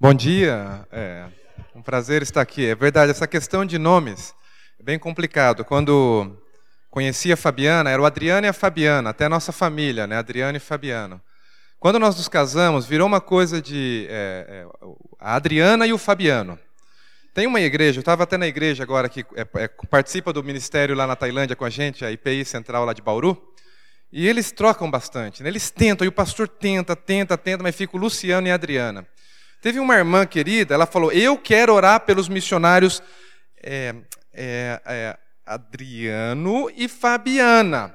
Bom dia, é um prazer estar aqui. É verdade, essa questão de nomes é bem complicado. Quando conheci a Fabiana, era o Adriano e a Fabiana, até a nossa família, né? Adriano e Fabiano. Quando nós nos casamos, virou uma coisa de é, é, a Adriana e o Fabiano. Tem uma igreja, eu estava até na igreja agora que é, é, participa do ministério lá na Tailândia com a gente, a IPI Central lá de Bauru, e eles trocam bastante, né? eles tentam, e o pastor tenta, tenta, tenta, mas fica o Luciano e a Adriana. Teve uma irmã querida, ela falou: Eu quero orar pelos missionários é, é, é, Adriano e Fabiana.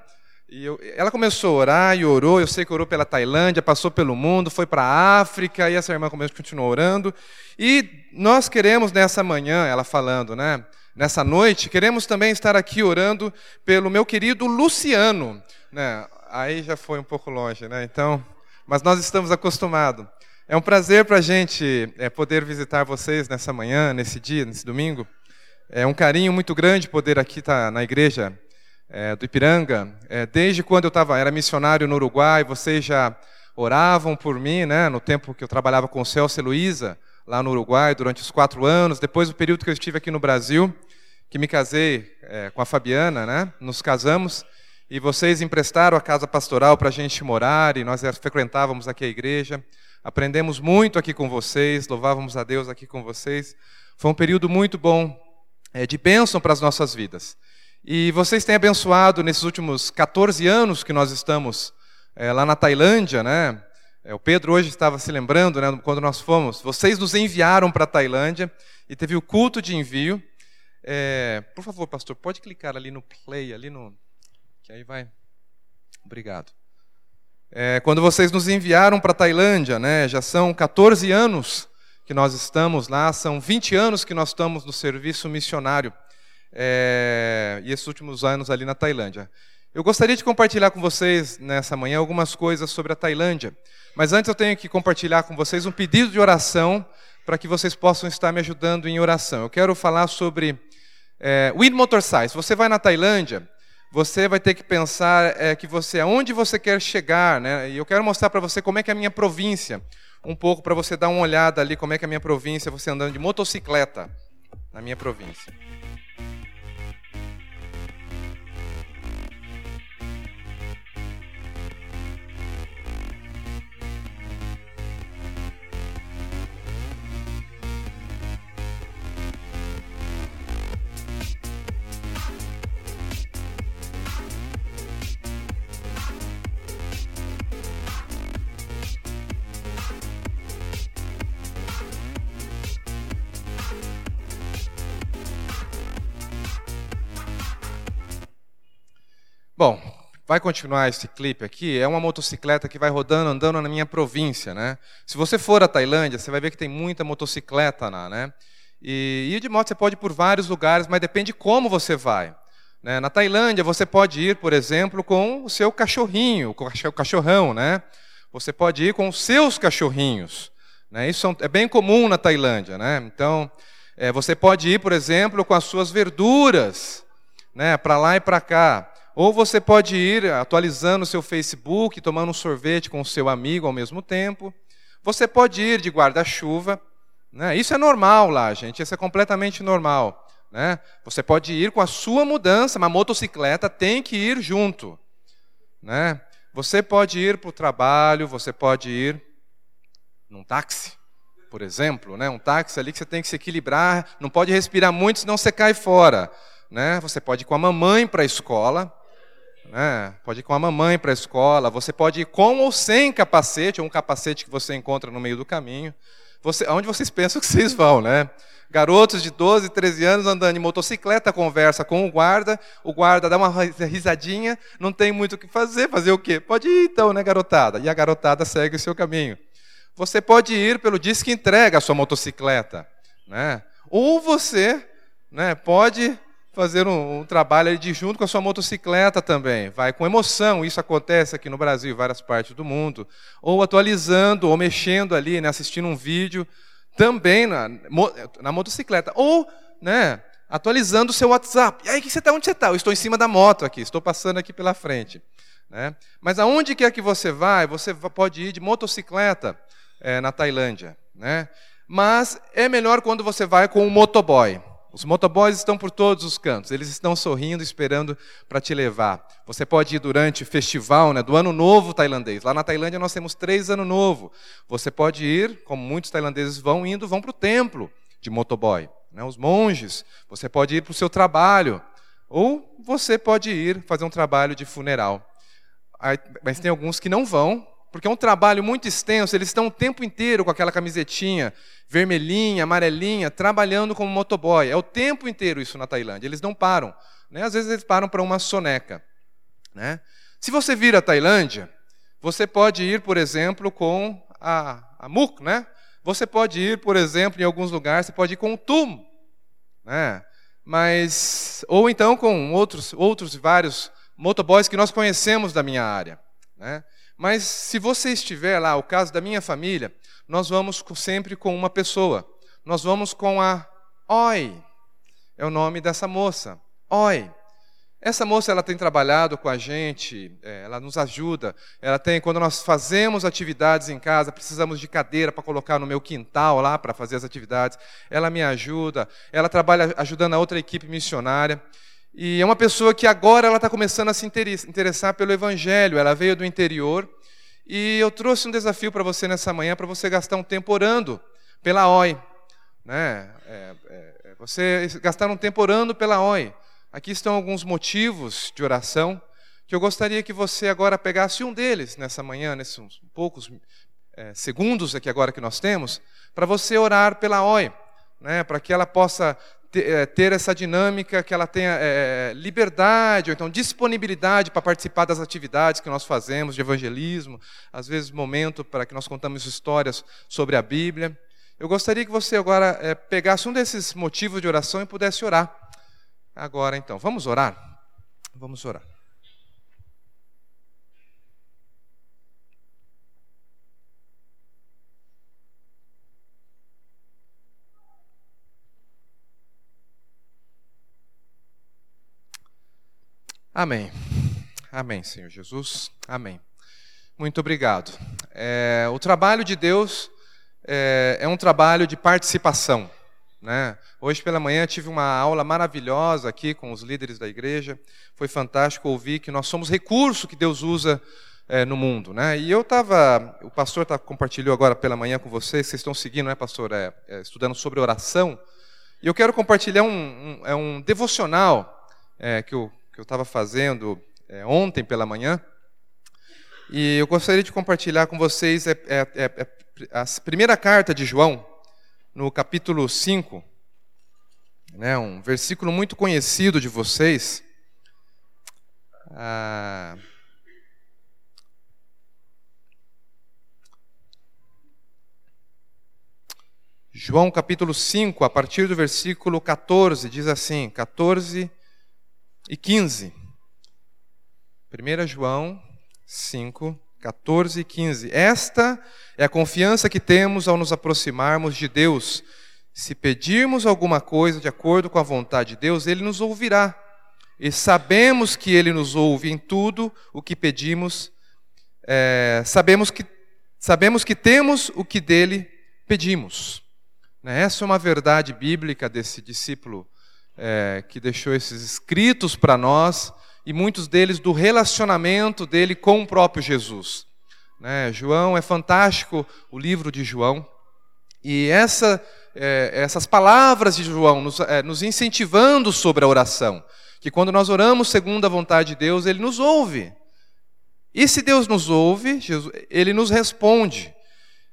E eu, ela começou a orar e orou. Eu sei que orou pela Tailândia, passou pelo mundo, foi para a África, e essa irmã começou, continuou orando. E nós queremos nessa manhã, ela falando, né? Nessa noite, queremos também estar aqui orando pelo meu querido Luciano. Né? Aí já foi um pouco longe, né? Então, mas nós estamos acostumados. É um prazer para a gente é, poder visitar vocês nessa manhã, nesse dia, nesse domingo. É um carinho muito grande poder aqui estar tá na igreja é, do Ipiranga. É, desde quando eu tava, era missionário no Uruguai, vocês já oravam por mim, né, no tempo que eu trabalhava com o Celso e Luísa, lá no Uruguai, durante os quatro anos. Depois do período que eu estive aqui no Brasil, que me casei com a Fabiana, né, nos casamos. E vocês emprestaram a casa pastoral para a gente morar, e nós frequentávamos aqui a igreja. Aprendemos muito aqui com vocês, louvávamos a Deus aqui com vocês. Foi um período muito bom é, de bênção para as nossas vidas. E vocês têm abençoado nesses últimos 14 anos que nós estamos é, lá na Tailândia, né? É, o Pedro hoje estava se lembrando, né, quando nós fomos. Vocês nos enviaram para a Tailândia e teve o culto de envio. É, por favor, pastor, pode clicar ali no play, ali no, que aí vai. Obrigado. É, quando vocês nos enviaram para a Tailândia, né, já são 14 anos que nós estamos lá, são 20 anos que nós estamos no serviço missionário, é, e esses últimos anos ali na Tailândia. Eu gostaria de compartilhar com vocês nessa manhã algumas coisas sobre a Tailândia, mas antes eu tenho que compartilhar com vocês um pedido de oração para que vocês possam estar me ajudando em oração. Eu quero falar sobre é, Wind Motorcycle. Se você vai na Tailândia, você vai ter que pensar é, que você, aonde você quer chegar, né? E eu quero mostrar para você como é que é a minha província, um pouco para você dar uma olhada ali como é que é a minha província, você andando de motocicleta na minha província. Bom, vai continuar esse clipe aqui. É uma motocicleta que vai rodando, andando na minha província, né? Se você for à Tailândia, você vai ver que tem muita motocicleta lá, né? E ir de moto você pode ir por vários lugares, mas depende como você vai. Né? Na Tailândia, você pode ir, por exemplo, com o seu cachorrinho, com o cachorrão, né? Você pode ir com os seus cachorrinhos. Né? Isso é bem comum na Tailândia, né? Então, é, você pode ir, por exemplo, com as suas verduras, né? Para lá e para cá. Ou você pode ir atualizando o seu Facebook, tomando um sorvete com o seu amigo ao mesmo tempo. Você pode ir de guarda-chuva. Né? Isso é normal lá, gente. Isso é completamente normal. Né? Você pode ir com a sua mudança, uma motocicleta tem que ir junto. Né? Você pode ir para o trabalho, você pode ir num táxi, por exemplo. Né? Um táxi ali que você tem que se equilibrar, não pode respirar muito, senão você cai fora. Né? Você pode ir com a mamãe para a escola, né? Pode ir com a mamãe para a escola, você pode ir com ou sem capacete, ou um capacete que você encontra no meio do caminho. Você, aonde vocês pensam que vocês vão, né? Garotos de 12, 13 anos andando em motocicleta, conversa com o guarda, o guarda dá uma risadinha, não tem muito o que fazer, fazer o quê? Pode ir então, né, garotada? E a garotada segue o seu caminho. Você pode ir pelo disco entrega a sua motocicleta, né? Ou você, né, pode fazer um, um trabalho de junto com a sua motocicleta também. Vai com emoção, isso acontece aqui no Brasil e várias partes do mundo. Ou atualizando, ou mexendo ali, né, assistindo um vídeo também na, na motocicleta. Ou, né, atualizando o seu WhatsApp. E aí, que você está? Onde você está? Eu estou em cima da moto aqui, estou passando aqui pela frente. Né? Mas aonde quer que você vai, você pode ir de motocicleta é, na Tailândia. Né? Mas é melhor quando você vai com um motoboy. Os motoboys estão por todos os cantos, eles estão sorrindo, esperando para te levar. Você pode ir durante o festival né, do Ano Novo tailandês. Lá na Tailândia nós temos três Ano Novo. Você pode ir, como muitos tailandeses vão indo, vão para o templo de motoboy. Né, os monges. Você pode ir para o seu trabalho. Ou você pode ir fazer um trabalho de funeral. Mas tem alguns que não vão, porque é um trabalho muito extenso, eles estão o tempo inteiro com aquela camisetinha vermelhinha, amarelinha, trabalhando como motoboy. É o tempo inteiro isso na Tailândia, eles não param. Né? Às vezes eles param para uma soneca. Né? Se você vir à Tailândia, você pode ir, por exemplo, com a, a MUC, né? Você pode ir, por exemplo, em alguns lugares, você pode ir com o TUM, né? Mas ou então com outros outros vários motoboys que nós conhecemos da minha área, né? Mas se você estiver lá, o caso da minha família, nós vamos sempre com uma pessoa. Nós vamos com a Oi. É o nome dessa moça. Oi. Essa moça ela tem trabalhado com a gente, é, ela nos ajuda. Ela tem, quando nós fazemos atividades em casa, precisamos de cadeira para colocar no meu quintal lá para fazer as atividades. Ela me ajuda. Ela trabalha ajudando a outra equipe missionária. E é uma pessoa que agora ela está começando a se interessar pelo Evangelho. Ela veio do interior e eu trouxe um desafio para você nessa manhã, para você gastar um tempo orando pela OI. Né? É, é, é, você gastar um tempo orando pela OI. Aqui estão alguns motivos de oração que eu gostaria que você agora pegasse um deles nessa manhã, nesses poucos é, segundos aqui agora que nós temos, para você orar pela OI, né? para que ela possa ter essa dinâmica, que ela tenha é, liberdade, ou então disponibilidade para participar das atividades que nós fazemos de evangelismo, às vezes momento para que nós contamos histórias sobre a Bíblia. Eu gostaria que você agora é, pegasse um desses motivos de oração e pudesse orar. Agora então, vamos orar? Vamos orar. Amém. Amém, Senhor Jesus. Amém. Muito obrigado. É, o trabalho de Deus é, é, um trabalho de participação. Né? Hoje pela manhã tive uma aula maravilhosa aqui com os líderes da igreja. Foi fantástico ouvir que nós somos recurso que Deus usa é, no mundo. Né? E eu estava, o pastor tá, compartilhou agora pela manhã com vocês, vocês estão seguindo, né, pastor? É, é, estudando sobre oração. E eu quero compartilhar um, um, é um devocional é, que o que eu estava fazendo é, ontem pela manhã. E eu gostaria de compartilhar com vocês é, é, é, é a primeira carta de João, no capítulo 5, né, um versículo muito conhecido de vocês. Ah, João capítulo 5, a partir do versículo 14, diz assim: 14 e 15. 1 João 5, 14 e 15. Esta é a confiança que temos ao nos aproximarmos de Deus. Se pedirmos alguma coisa de acordo com a vontade de Deus, Ele nos ouvirá. E sabemos que Ele nos ouve em tudo o que pedimos. É, sabemos, que, sabemos que temos o que dele pedimos. Né, essa é uma verdade bíblica desse discípulo é, que deixou esses escritos para nós, e muitos deles do relacionamento dele com o próprio Jesus. Né? João é fantástico, o livro de João, e essa, é, essas palavras de João nos, é, nos incentivando sobre a oração, que quando nós oramos segundo a vontade de Deus, Ele nos ouve. E se Deus nos ouve, Jesus, Ele nos responde.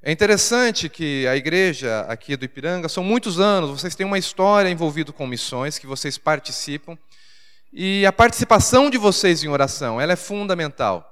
É interessante que a igreja aqui do Ipiranga, são muitos anos, vocês têm uma história envolvida com missões, que vocês participam, e a participação de vocês em oração, ela é fundamental.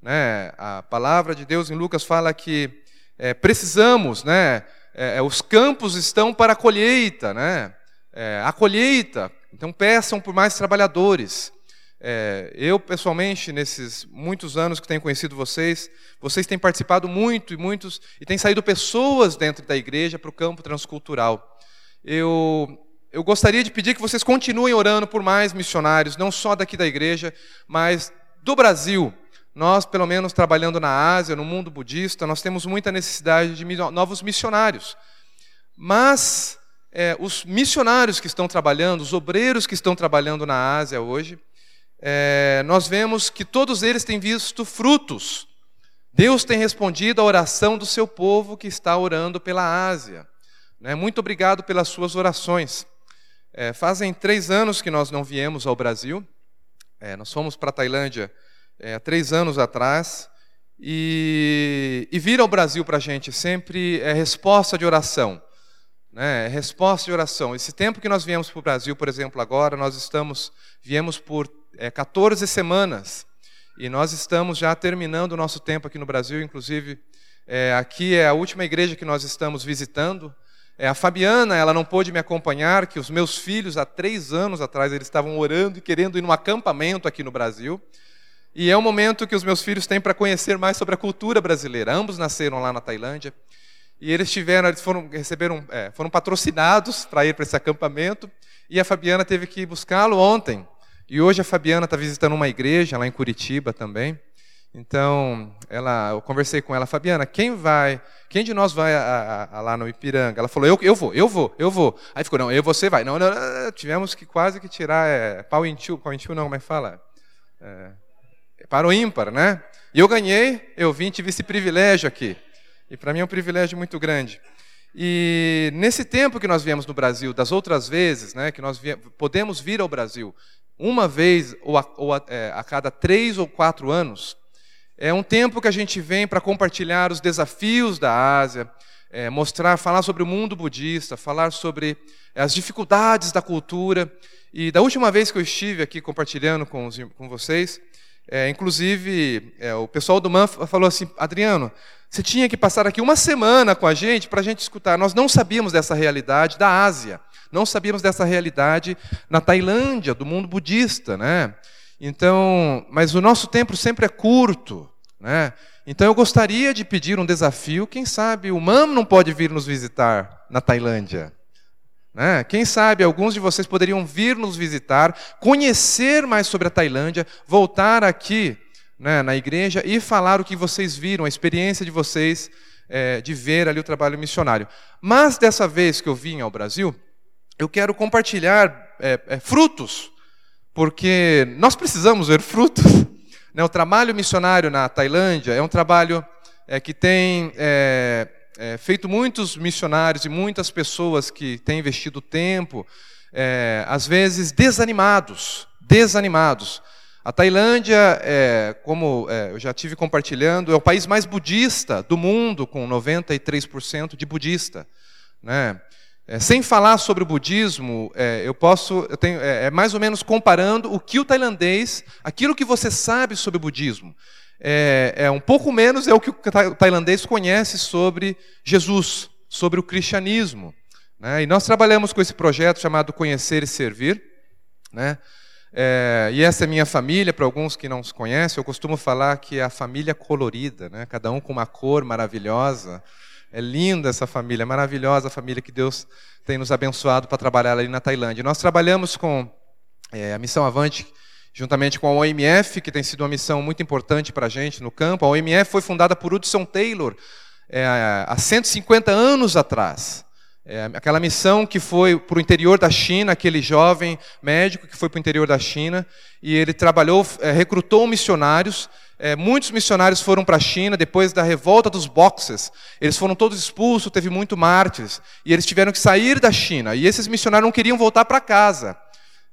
Né? A palavra de Deus em Lucas fala que é, precisamos, né? É, é os campos estão para a colheita, né? É, a colheita, então peçam por mais trabalhadores. É, eu, pessoalmente, nesses muitos anos que tenho conhecido vocês, vocês têm participado muito e muitos, e têm saído pessoas dentro da igreja para o campo transcultural. Eu, eu gostaria de pedir que vocês continuem orando por mais missionários, não só daqui da igreja, mas do Brasil. Nós, pelo menos trabalhando na Ásia, no mundo budista, nós temos muita necessidade de novos missionários. Mas é, os missionários que estão trabalhando, os obreiros que estão trabalhando na Ásia hoje, é, nós vemos que todos eles têm visto frutos. Deus tem respondido à oração do seu povo que está orando pela Ásia. Né? Muito obrigado pelas suas orações. É, fazem três anos que nós não viemos ao Brasil. É, nós fomos para a Tailândia é, há três anos atrás. E, e vir ao Brasil para a gente sempre é resposta de oração. Né? É resposta de oração. Esse tempo que nós viemos para o Brasil, por exemplo, agora, nós estamos, viemos por é, 14 semanas. E nós estamos já terminando o nosso tempo aqui no Brasil, inclusive é, aqui é a última igreja que nós estamos visitando. É, a Fabiana, ela não pôde me acompanhar, que os meus filhos, há três anos atrás, eles estavam orando e querendo ir num acampamento aqui no Brasil. E é um momento que os meus filhos têm para conhecer mais sobre a cultura brasileira. Ambos nasceram lá na Tailândia. E eles tiveram, eles foram, receberam, é, foram patrocinados para ir para esse acampamento. E a Fabiana teve que buscá-lo ontem. E hoje a Fabiana está visitando uma igreja lá em Curitiba também. Então, ela, eu conversei com ela, Fabiana, quem vai, quem de nós vai a, a, a, lá no Ipiranga? Ela falou, eu, eu vou, eu vou, eu vou. Aí ficou, não, eu, você vai. Não, não, não tivemos que quase que tirar é, pau em tio, pau em tio não, como é que fala? É, para o ímpar, né? E eu ganhei, eu vim, tive esse privilégio aqui. E para mim é um privilégio muito grande. E nesse tempo que nós viemos no Brasil, das outras vezes, né, que nós podemos vir ao Brasil, uma vez ou, a, ou a, é, a cada três ou quatro anos, é um tempo que a gente vem para compartilhar os desafios da Ásia, é, mostrar, falar sobre o mundo budista, falar sobre é, as dificuldades da cultura. E da última vez que eu estive aqui compartilhando com, os, com vocês, é, inclusive é, o pessoal do MAN falou assim: Adriano, você tinha que passar aqui uma semana com a gente para a gente escutar. Nós não sabíamos dessa realidade da Ásia. Não sabíamos dessa realidade na Tailândia, do mundo budista, né? Então, mas o nosso tempo sempre é curto, né? Então eu gostaria de pedir um desafio, quem sabe o MAM não pode vir nos visitar na Tailândia, né? Quem sabe alguns de vocês poderiam vir nos visitar, conhecer mais sobre a Tailândia, voltar aqui né, na igreja e falar o que vocês viram, a experiência de vocês é, de ver ali o trabalho missionário. Mas dessa vez que eu vim ao Brasil, eu quero compartilhar é, é, frutos, porque nós precisamos ver frutos. Né? O trabalho missionário na Tailândia é um trabalho é, que tem é, é, feito muitos missionários e muitas pessoas que têm investido tempo, é, às vezes desanimados, desanimados. A Tailândia, como eu já tive compartilhando, é o país mais budista do mundo, com 93% de budista. Né? É, sem falar sobre o budismo, é, eu posso, eu tenho, é, é, mais ou menos comparando o que o tailandês, aquilo que você sabe sobre o budismo, é, é um pouco menos é o que o tailandês conhece sobre Jesus, sobre o cristianismo. Né? E nós trabalhamos com esse projeto chamado Conhecer e Servir. Né? É, e essa é minha família, para alguns que não se conhecem, eu costumo falar que é a família colorida, né? cada um com uma cor maravilhosa. É linda essa família, é maravilhosa a família que Deus tem nos abençoado para trabalhar ali na Tailândia. Nós trabalhamos com é, a Missão Avante, juntamente com a OMF, que tem sido uma missão muito importante para a gente no campo. A OMF foi fundada por Hudson Taylor é, há 150 anos atrás. É, aquela missão que foi para o interior da China, aquele jovem médico que foi para o interior da China, e ele trabalhou, é, recrutou missionários é, muitos missionários foram para a China depois da revolta dos boxes. Eles foram todos expulsos, teve muito mártires. E eles tiveram que sair da China. E esses missionários não queriam voltar para casa.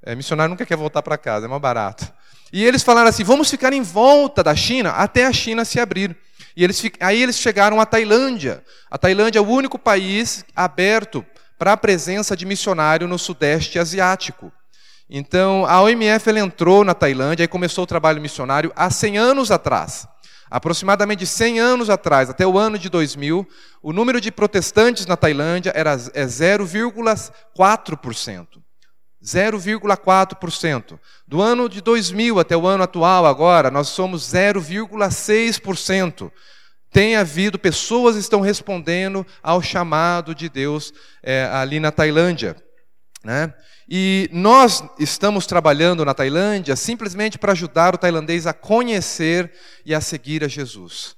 É, missionário nunca quer voltar para casa, é mais barato. E eles falaram assim: vamos ficar em volta da China até a China se abrir. E eles, aí eles chegaram à Tailândia. A Tailândia é o único país aberto para a presença de missionário no Sudeste Asiático. Então, a OMF ela entrou na Tailândia e começou o trabalho missionário há 100 anos atrás. Aproximadamente 100 anos atrás, até o ano de 2000, o número de protestantes na Tailândia era 0,4%. É 0,4%. Do ano de 2000 até o ano atual, agora, nós somos 0,6%. Tem havido, pessoas estão respondendo ao chamado de Deus é, ali na Tailândia. Né? E nós estamos trabalhando na Tailândia simplesmente para ajudar o tailandês a conhecer e a seguir a Jesus.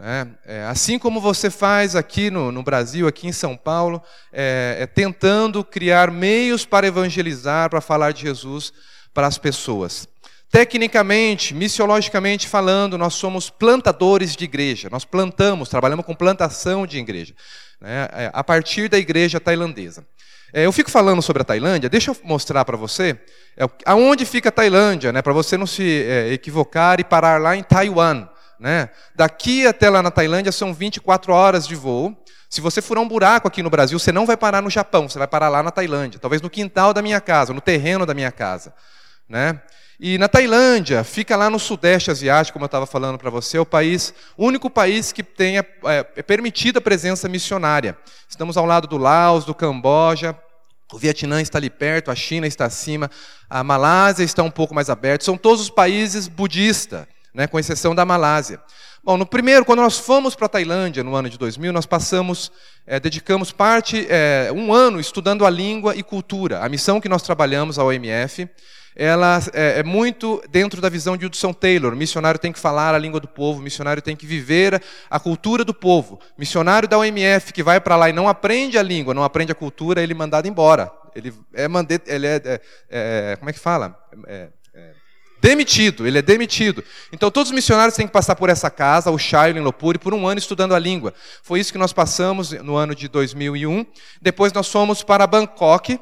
Né? É, assim como você faz aqui no, no Brasil, aqui em São Paulo, é, é, tentando criar meios para evangelizar, para falar de Jesus para as pessoas. Tecnicamente, missiologicamente falando, nós somos plantadores de igreja. Nós plantamos, trabalhamos com plantação de igreja, né? É, a partir da igreja tailandesa. É, eu fico falando sobre a Tailândia, deixa eu mostrar para você é, aonde fica a Tailândia, né, para você não se é, equivocar e parar lá em Taiwan. Né? Daqui até lá na Tailândia são 24 horas de voo. Se você furar um buraco aqui no Brasil, você não vai parar no Japão, você vai parar lá na Tailândia, talvez no quintal da minha casa, no terreno da minha casa. Né? E na Tailândia, fica lá no sudeste asiático, como eu estava falando para você, é o país, único país que tem é, é permitida a presença missionária. Estamos ao lado do Laos, do Camboja, o Vietnã está ali perto, a China está acima, a Malásia está um pouco mais aberta. São todos os países budistas né, com exceção da Malásia. Bom, no primeiro, quando nós fomos para a Tailândia no ano de 2000, nós passamos, é, dedicamos parte, é, um ano estudando a língua e cultura. A missão que nós trabalhamos, a OMF, ela é, é, muito dentro da visão de Hudson Taylor. O missionário tem que falar a língua do povo, o missionário tem que viver a cultura do povo. O missionário da OMF que vai para lá e não aprende a língua, não aprende a cultura, ele é mandado embora. Ele é, ele é, é, é como é que fala? É, Demitido, ele é demitido. Então todos os missionários têm que passar por essa casa, o Shiloh em Lopuri, por um ano estudando a língua. Foi isso que nós passamos no ano de 2001. Depois nós fomos para Bangkok,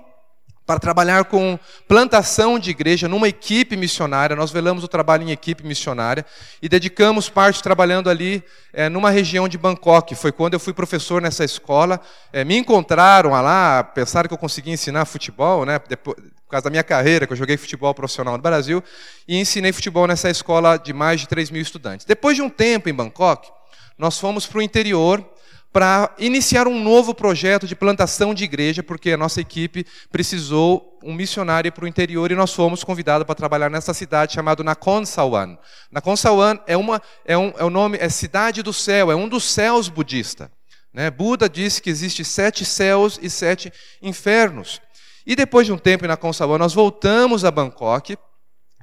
para trabalhar com plantação de igreja numa equipe missionária. Nós velamos o trabalho em equipe missionária e dedicamos parte trabalhando ali é, numa região de Bangkok. Foi quando eu fui professor nessa escola. É, me encontraram lá, pensaram que eu conseguia ensinar futebol, né? Depois, por causa da minha carreira, que eu joguei futebol profissional no Brasil, e ensinei futebol nessa escola de mais de 3 mil estudantes. Depois de um tempo em Bangkok, nós fomos para o interior para iniciar um novo projeto de plantação de igreja, porque a nossa equipe precisou um missionário para o interior e nós fomos convidados para trabalhar nessa cidade chamada Nakhon Sawan. Nakhon Sawan é, uma, é, um, é o nome, é cidade do céu, é um dos céus budista. Né? Buda disse que existe sete céus e sete infernos. E depois de um tempo em Nakhon Sawan, nós voltamos a Bangkok,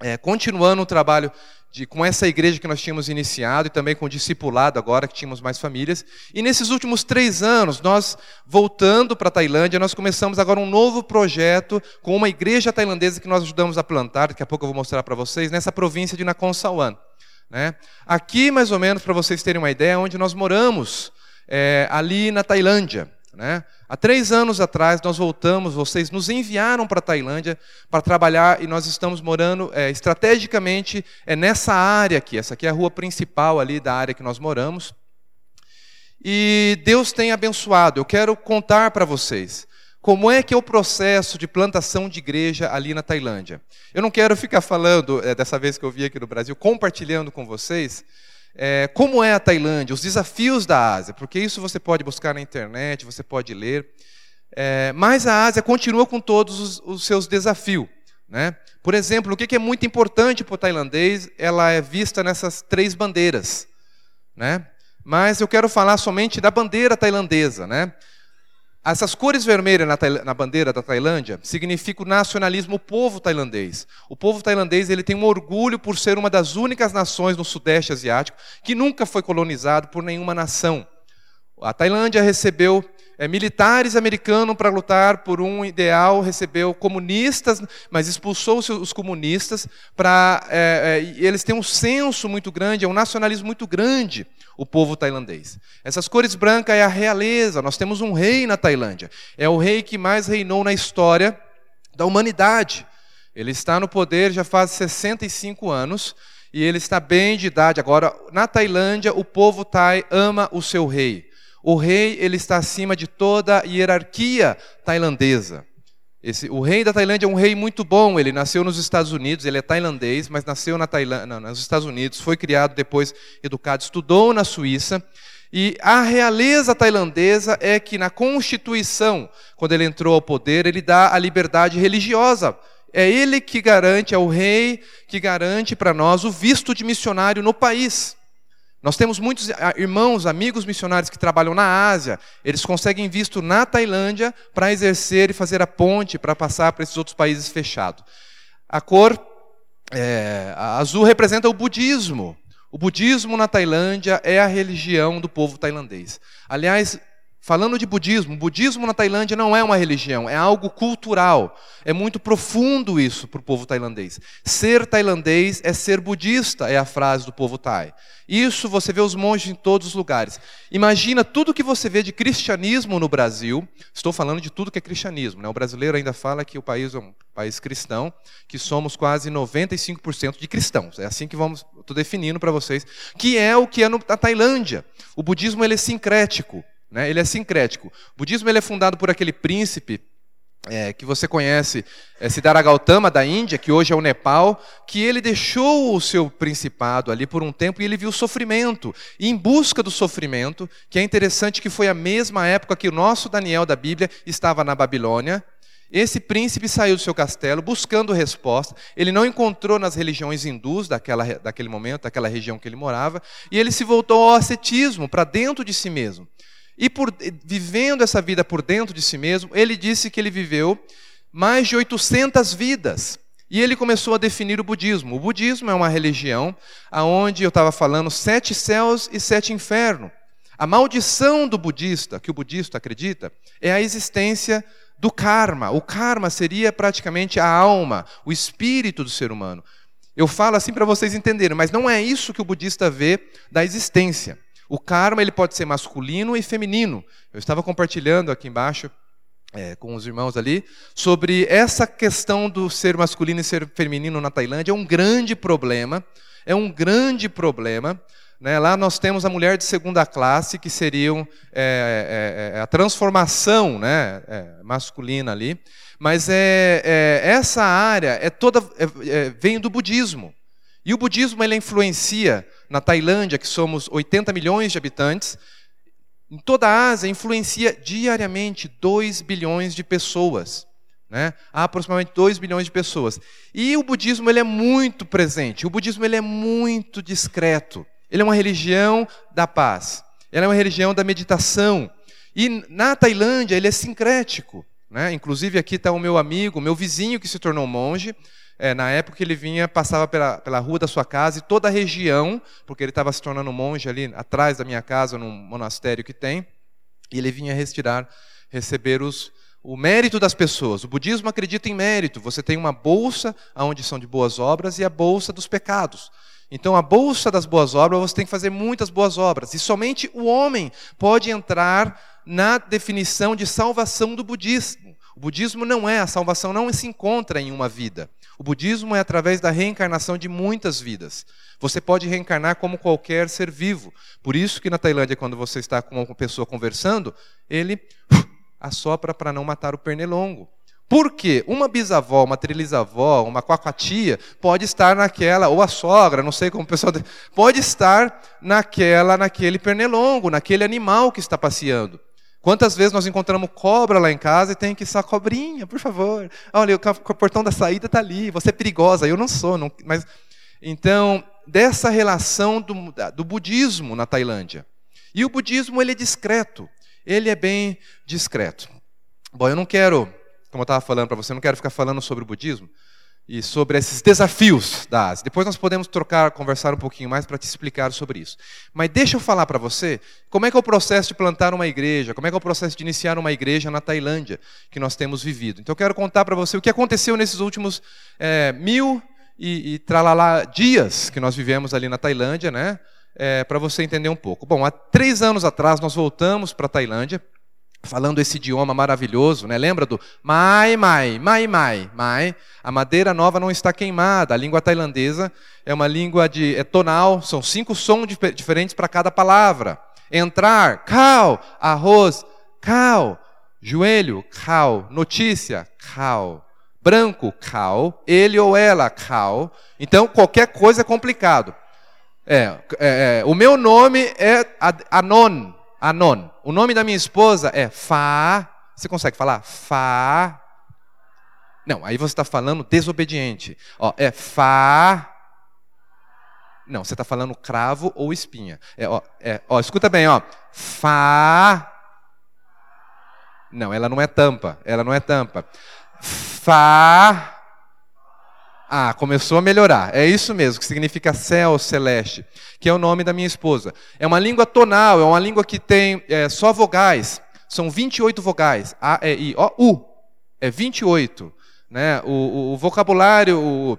é, continuando o trabalho de, com essa igreja que nós tínhamos iniciado e também com o discipulado agora que tínhamos mais famílias. E nesses últimos três anos, nós voltando para a Tailândia, nós começamos agora um novo projeto com uma igreja tailandesa que nós ajudamos a plantar, daqui a pouco eu vou mostrar para vocês, nessa província de Nakhon Sawan. Né? Aqui, mais ou menos, para vocês terem uma ideia, onde nós moramos, é, ali na Tailândia. Né? Há três anos atrás nós voltamos, vocês nos enviaram para a Tailândia para trabalhar e nós estamos morando é, estrategicamente é nessa área aqui. Essa aqui é a rua principal ali da área que nós moramos. E Deus tem abençoado. Eu quero contar para vocês como é que é o processo de plantação de igreja ali na Tailândia. Eu não quero ficar falando, é, dessa vez que eu vim aqui no Brasil, compartilhando com vocês é, como é a Tailândia, os desafios da Ásia, porque isso você pode buscar na internet, você pode ler. É, mas a Ásia continua com todos os, os seus desafios. Né? Por exemplo, o que é muito importante para o tailandês, ela é vista nessas três bandeiras. Né? Mas eu quero falar somente da bandeira tailandesa. Né? Essas cores vermelhas na, na, bandeira da Tailândia significam o nacionalismo, o povo tailandês. O povo tailandês ele tem um orgulho por ser uma das únicas nações no Sudeste Asiático que nunca foi colonizado por nenhuma nação. A Tailândia recebeu é, militares americanos para lutar por um ideal, recebeu comunistas, mas expulsou os comunistas para. É, é, eles têm um senso muito grande, é um nacionalismo muito grande, o povo tailandês. Essas cores brancas é a realeza, nós temos um rei na Tailândia, é o rei que mais reinou na história da humanidade. Ele está no poder já faz 65 anos e ele está bem de idade. Agora, na Tailândia, o povo thai ama o seu rei. O rei ele está acima de toda a hierarquia tailandesa. Esse, o rei da Tailândia é um rei muito bom. Ele nasceu nos Estados Unidos, ele é tailandês, mas nasceu na Tailândia, nos Estados Unidos, foi criado depois, educado, estudou na Suíça. E a realeza tailandesa é que na Constituição, quando ele entrou ao poder, ele dá a liberdade religiosa. É ele que garante, é o rei que garante para nós o visto de missionário no país. Nós temos muitos ah, irmãos, amigos missionários que trabalham na Ásia, eles conseguem visto na Tailândia para exercer e fazer a ponte para passar para esses outros países fechados. A cor é, a azul representa o budismo. O budismo na Tailândia é a religião do povo tailandês. Aliás, Falando de budismo, budismo na Tailândia não é uma religião, é algo cultural. É muito profundo isso para o povo tailandês. Ser tailandês é ser budista, é a frase do povo thai. Isso você vê os monges em todos os lugares. Imagina tudo que você vê de cristianismo no Brasil. Estou falando de tudo que é cristianismo. Né? O brasileiro ainda fala que o país é um país cristão, que somos quase 95% de cristãos. É assim que vamos, estou definindo para vocês, que é o que é na Tailândia. O budismo ele é sincrético. Né? Ele é sincrético. O budismo ele é fundado por aquele príncipe é, que você conhece, é Siddhartha Gautama da Índia, que hoje é o Nepal, que ele deixou o seu principado ali por um tempo e ele viu sofrimento. E em busca do sofrimento, que é interessante que foi a mesma época que o nosso Daniel da Bíblia estava na Babilônia, esse príncipe saiu do seu castelo buscando resposta. Ele não encontrou nas religiões hindus daquela, daquele momento, daquela região que ele morava, e ele se voltou ao ascetismo, para dentro de si mesmo. E por, vivendo essa vida por dentro de si mesmo, ele disse que ele viveu mais de 800 vidas. E ele começou a definir o budismo. O budismo é uma religião aonde eu estava falando sete céus e sete infernos. A maldição do budista, que o budista acredita, é a existência do karma. O karma seria praticamente a alma, o espírito do ser humano. Eu falo assim para vocês entenderem, mas não é isso que o budista vê da existência. O karma ele pode ser masculino e feminino. Eu estava compartilhando aqui embaixo é, com os irmãos ali sobre essa questão do ser masculino e ser feminino na Tailândia. É um grande problema. É um grande problema. Né? Lá nós temos a mulher de segunda classe, que seriam é, é, é a transformação né, é, masculina ali. Mas é, é, essa área é toda vem do budismo. E o budismo ele influencia na Tailândia, que somos 80 milhões de habitantes, em toda a Ásia influencia diariamente 2 bilhões de pessoas. Né? Há aproximadamente 2 bilhões de pessoas. E o budismo ele é muito presente, o budismo ele é muito discreto. Ele é uma religião da paz, ele é uma religião da meditação. E na Tailândia ele é sincrético. Né? Inclusive aqui está o meu amigo, meu vizinho que se tornou monge, é, na época ele vinha, passava pela, pela rua da sua casa e toda a região, porque ele estava se tornando monge ali atrás da minha casa, num monastério que tem, e ele vinha retirar, receber os, o mérito das pessoas. O budismo acredita em mérito. Você tem uma bolsa onde são de boas obras e a bolsa dos pecados. Então, a bolsa das boas obras, você tem que fazer muitas boas obras. E somente o homem pode entrar na definição de salvação do budismo. O budismo não é, a salvação não se encontra em uma vida. O budismo é através da reencarnação de muitas vidas. Você pode reencarnar como qualquer ser vivo. Por isso que na Tailândia, quando você está com uma pessoa conversando, ele assopra para não matar o pernilongo. Por quê? Uma bisavó, uma trilizavó, uma quaquatia pode estar naquela, ou a sogra, não sei como o pessoal. Pode estar naquela, naquele pernilongo, naquele animal que está passeando. Quantas vezes nós encontramos cobra lá em casa e tem que só cobrinha, por favor. Olha, o portão da saída está ali, você é perigosa. Eu não sou, não, mas então dessa relação do, do budismo na Tailândia. E o budismo ele é discreto, ele é bem discreto. Bom, eu não quero, como eu estava falando para você, eu não quero ficar falando sobre o budismo, e sobre esses desafios da Ásia. Depois nós podemos trocar, conversar um pouquinho mais para te explicar sobre isso. Mas deixa eu falar para você como é que é o processo de plantar uma igreja, como é que é o processo de iniciar uma igreja na Tailândia que nós temos vivido. Então eu quero contar para você o que aconteceu nesses últimos é, mil e, e tralalá dias que nós vivemos ali na Tailândia, né? É, para você entender um pouco. Bom, há três anos atrás nós voltamos para a Tailândia falando esse idioma maravilhoso, né? Lembra do mai, mai, mai, mai, mai? A madeira nova não está queimada. A língua tailandesa é uma língua de é tonal, são cinco sons diferentes para cada palavra. Entrar, cal, arroz, cal, joelho, cal, notícia, cal. Branco, cal, ele ou ela, cal. Então, qualquer coisa é complicado. É, é, é o meu nome é Anon, Anon. O nome da minha esposa é Fá. Você consegue falar? Fá. Não, aí você está falando desobediente. Ó, é Fá. Não, você está falando cravo ou espinha. É, ó, é, ó, escuta bem, ó. Fá. Não, ela não é tampa. Ela não é tampa. Fá. Ah, começou a melhorar. É isso mesmo, que significa céu celeste, que é o nome da minha esposa. É uma língua tonal, é uma língua que tem é, só vogais. São 28 vogais. A, E, I, O, U. É 28. Né? O, o, o vocabulário, o,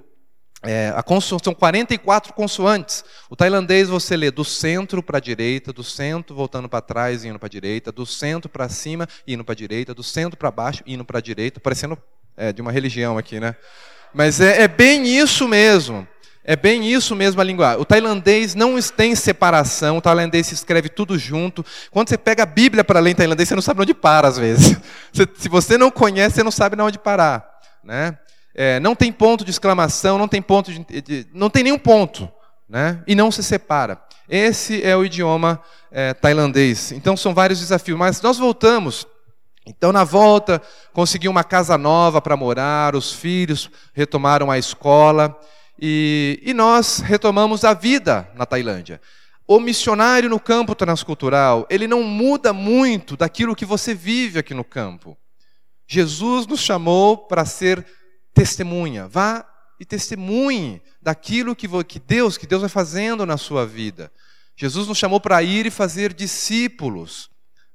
é, conso, são 44 consoantes. O tailandês você lê do centro para a direita, do centro voltando para trás e indo para a direita, do centro para cima e indo para a direita, do centro para baixo e indo para a direita, parecendo é, de uma religião aqui, né? Mas é, é, bem isso mesmo. É bem isso mesmo a língua. O tailandês não tem separação, o tailandês se escreve tudo junto. Quando você pega a Bíblia para ler em tailandês, você não sabe onde para às vezes. se você não conhece, você não sabe onde parar. Né? É, não tem ponto de exclamação, não tem ponto de, de, não tem nenhum ponto, né? E não se separa. Esse é o idioma é, tailandês. Então são vários desafios. Mas nós voltamos. Então na volta consegui uma casa nova para morar, os filhos retomaram a escola e, e nós retomamos a vida na Tailândia. O missionário no campo transcultural, ele não muda muito daquilo que você vive aqui no campo. Jesus nos chamou para ser testemunha. Vá e testemunhe daquilo que, que Deus, que Deus vai fazendo na sua vida. Jesus nos chamou para ir e fazer discípulos.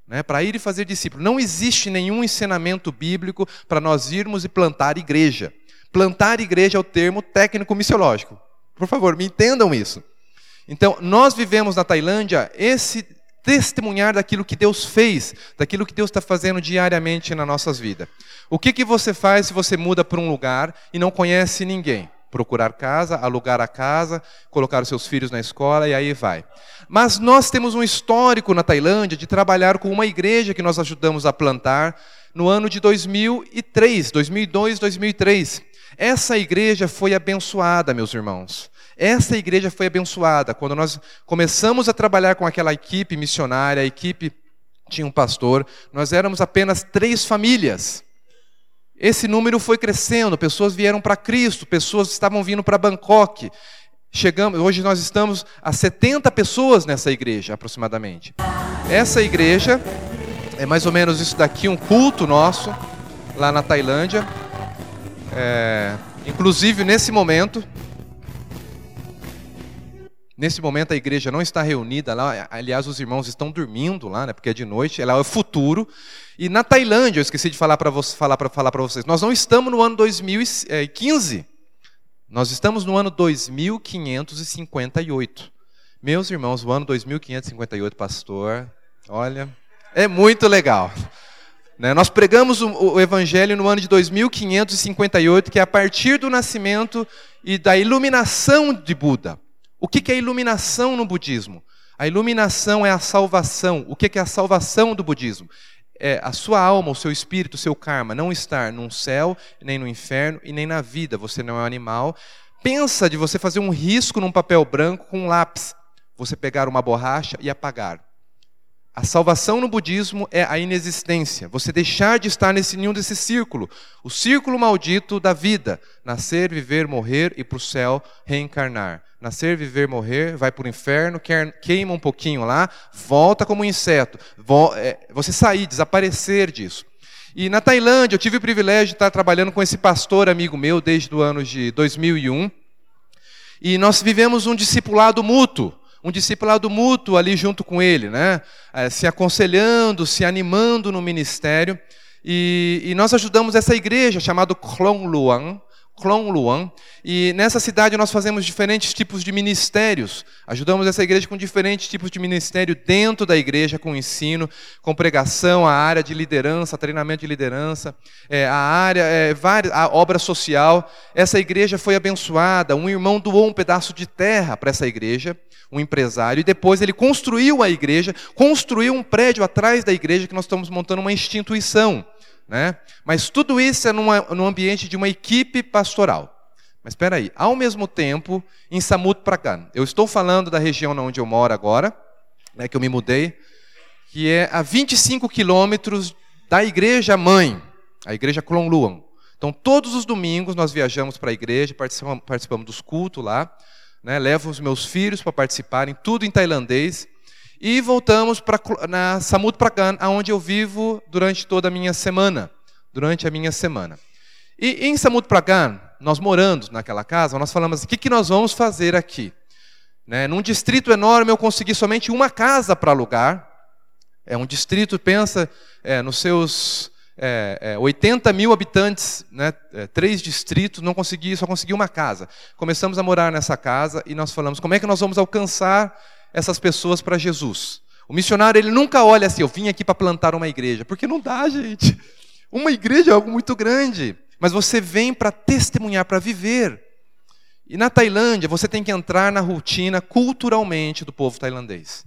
Né, para ir e fazer discípulos. Não existe nenhum ensinamento bíblico para nós irmos e plantar igreja. Plantar igreja é o termo técnico missiológico. Por favor, me entendam isso. Então, nós vivemos na Tailândia esse testemunhar daquilo que Deus fez, daquilo que Deus está fazendo diariamente nas nossas vidas. O que, que você faz se você muda para um lugar e não conhece ninguém? Procurar casa, alugar a casa, colocar os seus filhos na escola e aí vai. Mas nós temos um histórico na Tailândia de trabalhar com uma igreja que nós ajudamos a plantar no ano de 2003, 2002, 2003. Essa igreja foi abençoada, meus irmãos. Essa igreja foi abençoada. Quando nós começamos a trabalhar com aquela equipe missionária, a equipe tinha um pastor, nós éramos apenas três famílias. Esse número foi crescendo, pessoas vieram para Cristo, pessoas estavam vindo para Bangkok. Chegamos, hoje nós estamos a 70 pessoas nessa igreja, aproximadamente. Essa igreja é mais ou menos isso daqui, um culto nosso lá na Tailândia. É, inclusive nesse momento, Nesse momento a igreja não está reunida lá, aliás, os irmãos estão dormindo lá, né, porque é de noite, ela é o futuro. E na Tailândia, eu esqueci de falar para falar para falar para vocês, nós não estamos no ano 2015. Nós estamos no ano 2558. Meus irmãos, o ano 2558, pastor, olha, é muito legal. Né? Nós pregamos o evangelho no ano de 2558, que é a partir do nascimento e da iluminação de Buda. O que é iluminação no budismo? A iluminação é a salvação. O que é a salvação do budismo? É a sua alma, o seu espírito, o seu karma, não estar num céu, nem no inferno e nem na vida. Você não é um animal. Pensa de você fazer um risco num papel branco com um lápis. Você pegar uma borracha e apagar. A salvação no budismo é a inexistência, você deixar de estar nesse ninho desse círculo, o círculo maldito da vida, nascer, viver, morrer e para o céu reencarnar. Nascer, viver, morrer, vai para o inferno, queima um pouquinho lá, volta como um inseto, é, você sair, desaparecer disso. E na Tailândia eu tive o privilégio de estar trabalhando com esse pastor amigo meu desde o ano de 2001, e nós vivemos um discipulado mútuo um discipulado mútuo ali junto com ele, né? É, se aconselhando, se animando no ministério. E, e nós ajudamos essa igreja chamada Klong Luang, Klong Luang, e nessa cidade nós fazemos diferentes tipos de ministérios. Ajudamos essa igreja com diferentes tipos de ministério dentro da igreja, com ensino, com pregação, a área de liderança, treinamento de liderança, é, a área, é, várias, a obra social. Essa igreja foi abençoada. Um irmão doou um pedaço de terra para essa igreja um empresário, e depois ele construiu a igreja, construiu um prédio atrás da igreja que nós estamos montando uma instituição. Né? Mas tudo isso é numa, no ambiente de uma equipe pastoral. Mas espera aí, ao mesmo tempo, em Samut Prakan, eu estou falando da região onde eu moro agora, né, que eu me mudei, que é a 25 quilômetros da igreja mãe, a igreja Klong Então, todos os domingos nós viajamos para a igreja, participamos, participamos dos cultos lá, né, levo os meus filhos para participarem, tudo em tailandês, e voltamos para na Samut Prakan, onde eu vivo durante toda a minha semana, durante a minha semana. E em Samut Prakan, nós morando naquela casa, nós falamos assim, o que, que nós vamos fazer aqui? Né? Num distrito enorme eu consegui somente uma casa para alugar. É um distrito, pensa é, nos seus é, é, 80 mil habitantes, né, é, três distritos, não consegui, só consegui uma casa. Começamos a morar nessa casa e nós falamos, como é que nós vamos alcançar essas pessoas para Jesus? O missionário ele nunca olha assim, eu vim aqui para plantar uma igreja, porque não dá, gente. Uma igreja é algo muito grande, mas você vem para testemunhar, para viver. E na Tailândia você tem que entrar na rotina culturalmente do povo tailandês.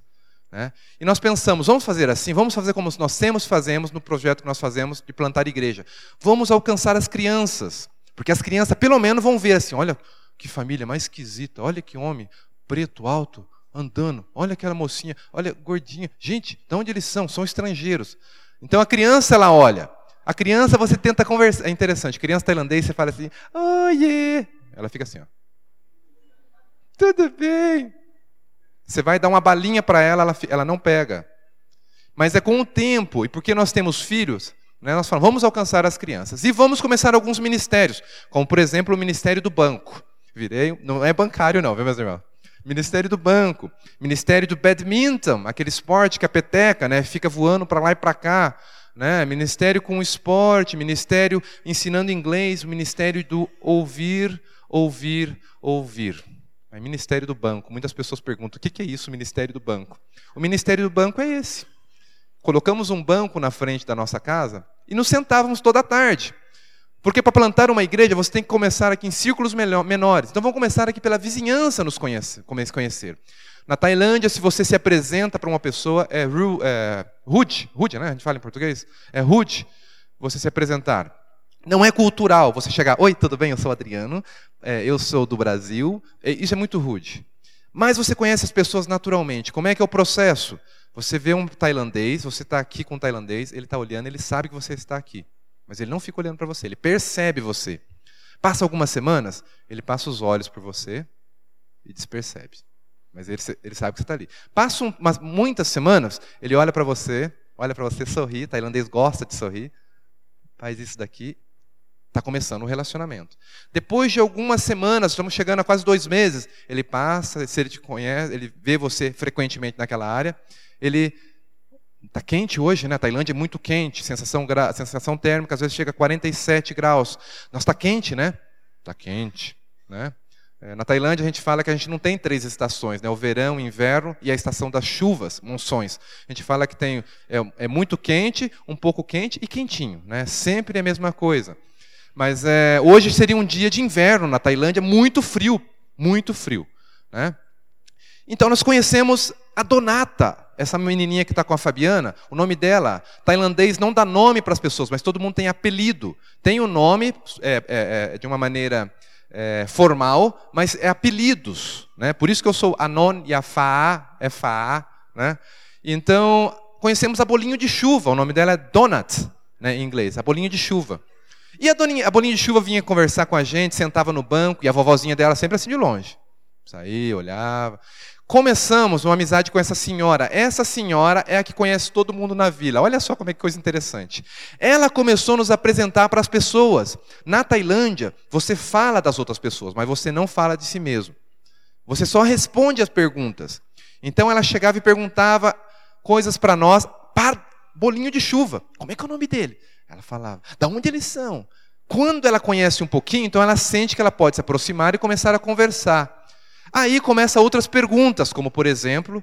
Né? E nós pensamos, vamos fazer assim, vamos fazer como nós sempre fazemos no projeto que nós fazemos de plantar igreja. Vamos alcançar as crianças, porque as crianças pelo menos vão ver assim, olha que família mais esquisita, olha que homem preto, alto, andando, olha aquela mocinha, olha gordinha. Gente, de onde eles são? São estrangeiros. Então a criança ela olha. A criança você tenta conversar, é interessante, criança tailandês você fala assim, oiê, ela fica assim, ó. Tudo bem? Você vai dar uma balinha para ela, ela, ela não pega. Mas é com o tempo, e porque nós temos filhos, né, nós falamos, vamos alcançar as crianças. E vamos começar alguns ministérios, como por exemplo o Ministério do Banco. Virei, não é bancário não, viu meus irmãos? Ministério do Banco, Ministério do Badminton, aquele esporte que a peteca né, fica voando para lá e para cá. Né? Ministério com esporte, Ministério ensinando inglês, Ministério do ouvir, ouvir, ouvir. É Ministério do Banco. Muitas pessoas perguntam: o que é isso, Ministério do Banco? O Ministério do Banco é esse. Colocamos um banco na frente da nossa casa e nos sentávamos toda a tarde. Porque para plantar uma igreja você tem que começar aqui em círculos menores. Então vamos começar aqui pela vizinhança nos conhecer. Na Tailândia, se você se apresenta para uma pessoa, é, ru, é rude, rude, né? A gente fala em português? É rude você se apresentar. Não é cultural você chegar, oi, tudo bem? Eu sou Adriano, é, eu sou do Brasil. É, isso é muito rude. Mas você conhece as pessoas naturalmente. Como é que é o processo? Você vê um tailandês, você está aqui com um tailandês, ele está olhando, ele sabe que você está aqui. Mas ele não fica olhando para você, ele percebe você. Passa algumas semanas, ele passa os olhos por você e despercebe. Mas ele, ele sabe que você está ali. Passam muitas semanas, ele olha para você, olha para você, sorri, tailandês gosta de sorrir, faz isso daqui Está começando o um relacionamento. Depois de algumas semanas, estamos chegando a quase dois meses, ele passa, se ele te conhece, ele vê você frequentemente naquela área, ele está quente hoje, né? A Tailândia é muito quente, sensação, sensação térmica às vezes chega a 47 graus. Nossa, está quente, né? Está quente, né? É, na Tailândia a gente fala que a gente não tem três estações, né? O verão, o inverno e a estação das chuvas, monções. A gente fala que tem é, é muito quente, um pouco quente e quentinho, né? Sempre a mesma coisa. Mas é, hoje seria um dia de inverno na Tailândia, muito frio, muito frio. Né? Então nós conhecemos a Donata, essa menininha que está com a Fabiana. O nome dela, tailandês, não dá nome para as pessoas, mas todo mundo tem apelido. Tem o nome é, é, é, de uma maneira é, formal, mas é apelidos. Né? Por isso que eu sou Anon e a Faa é Faa. Né? Então conhecemos a Bolinho de Chuva, o nome dela é Donut, né, em inglês, a Bolinho de Chuva. E a, doninha, a bolinha de chuva vinha conversar com a gente, sentava no banco, e a vovozinha dela sempre assim de longe. Saía, olhava. Começamos uma amizade com essa senhora. Essa senhora é a que conhece todo mundo na vila. Olha só como é que coisa interessante. Ela começou a nos apresentar para as pessoas. Na Tailândia, você fala das outras pessoas, mas você não fala de si mesmo. Você só responde as perguntas. Então ela chegava e perguntava coisas para nós, bolinho de chuva. Como é que é o nome dele? Ela falava. Da onde eles são? Quando ela conhece um pouquinho, então ela sente que ela pode se aproximar e começar a conversar. Aí começa outras perguntas, como por exemplo,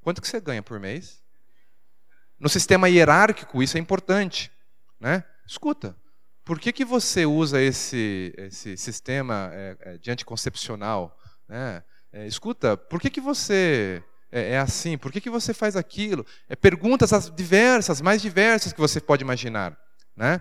quanto que você ganha por mês? No sistema hierárquico isso é importante, né? Escuta, por que, que você usa esse, esse sistema é, é, de anticoncepcional? Né? É, escuta, por que, que você é, é, assim? Por que, que você faz aquilo? É, perguntas as diversas, mais diversas que você pode imaginar né?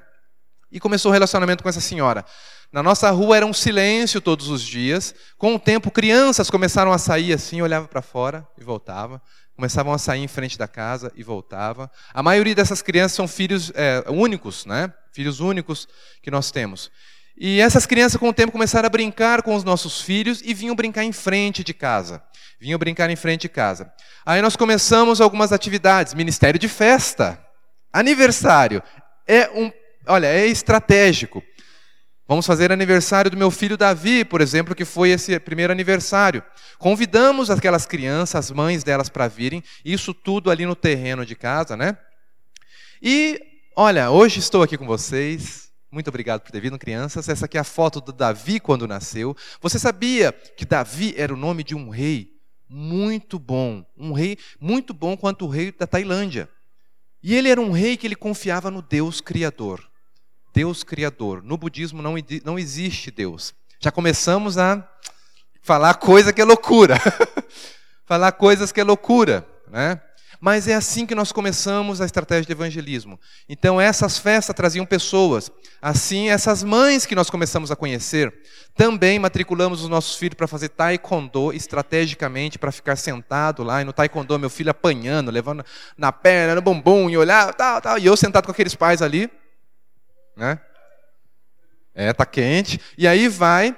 E começou o relacionamento com essa senhora. Na nossa rua era um silêncio todos os dias. Com o tempo, crianças começaram a sair assim, olhava para fora e voltava. Começavam a sair em frente da casa e voltava. A maioria dessas crianças são filhos é, únicos, né? Filhos únicos que nós temos. E essas crianças, com o tempo, começaram a brincar com os nossos filhos e vinham brincar em frente de casa. Vinham brincar em frente de casa. Aí nós começamos algumas atividades, ministério de festa, aniversário, é um, olha, é estratégico. Vamos fazer aniversário do meu filho Davi, por exemplo, que foi esse primeiro aniversário. Convidamos aquelas crianças, as mães delas para virem, isso tudo ali no terreno de casa, né? E, olha, hoje estou aqui com vocês. Muito obrigado por ter vindo, crianças. Essa aqui é a foto do Davi quando nasceu. Você sabia que Davi era o nome de um rei muito bom, um rei muito bom quanto o rei da Tailândia. E ele era um rei que ele confiava no Deus criador. Deus criador. No budismo não, não existe Deus. Já começamos a falar coisa que é loucura. falar coisas que é loucura, né? Mas é assim que nós começamos a estratégia de evangelismo. Então, essas festas traziam pessoas. Assim, essas mães que nós começamos a conhecer, também matriculamos os nossos filhos para fazer taekwondo estrategicamente, para ficar sentado lá. E no taekwondo, meu filho apanhando, levando na perna, no bumbum, e olhar, tal, tal. E eu sentado com aqueles pais ali, né? É, tá quente. E aí vai.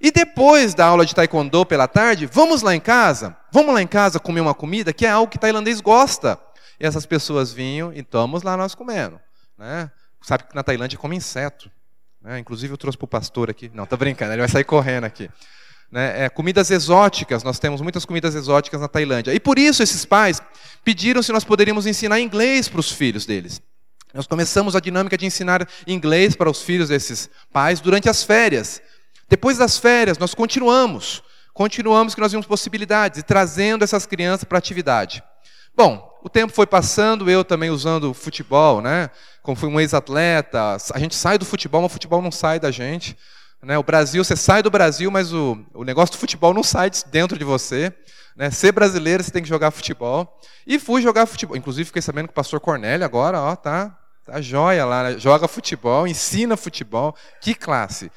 E depois da aula de taekwondo pela tarde, vamos lá em casa? Vamos lá em casa comer uma comida que é algo que tailandês gosta. E essas pessoas vinham e estamos lá nós comendo, né? Sabe que na Tailândia come inseto. Né? Inclusive eu trouxe para o pastor aqui. Não, tô brincando, ele vai sair correndo aqui. Né? É, comidas exóticas, nós temos muitas comidas exóticas na Tailândia. E por isso esses pais pediram se nós poderíamos ensinar inglês para os filhos deles. Nós começamos a dinâmica de ensinar inglês para os filhos desses pais durante as férias. Depois das férias, nós continuamos. Continuamos que nós vimos possibilidades e trazendo essas crianças para a atividade. Bom, o tempo foi passando, eu também usando futebol, né? Como fui um ex-atleta, a gente sai do futebol, mas o futebol não sai da gente. Né? O Brasil, você sai do Brasil, mas o, o negócio do futebol não sai dentro de você. Né? Ser brasileiro, você tem que jogar futebol. E fui jogar futebol. Inclusive, fiquei sabendo que o pastor Cornélio agora, ó, tá, tá joia lá, né? joga futebol, ensina futebol. Que classe.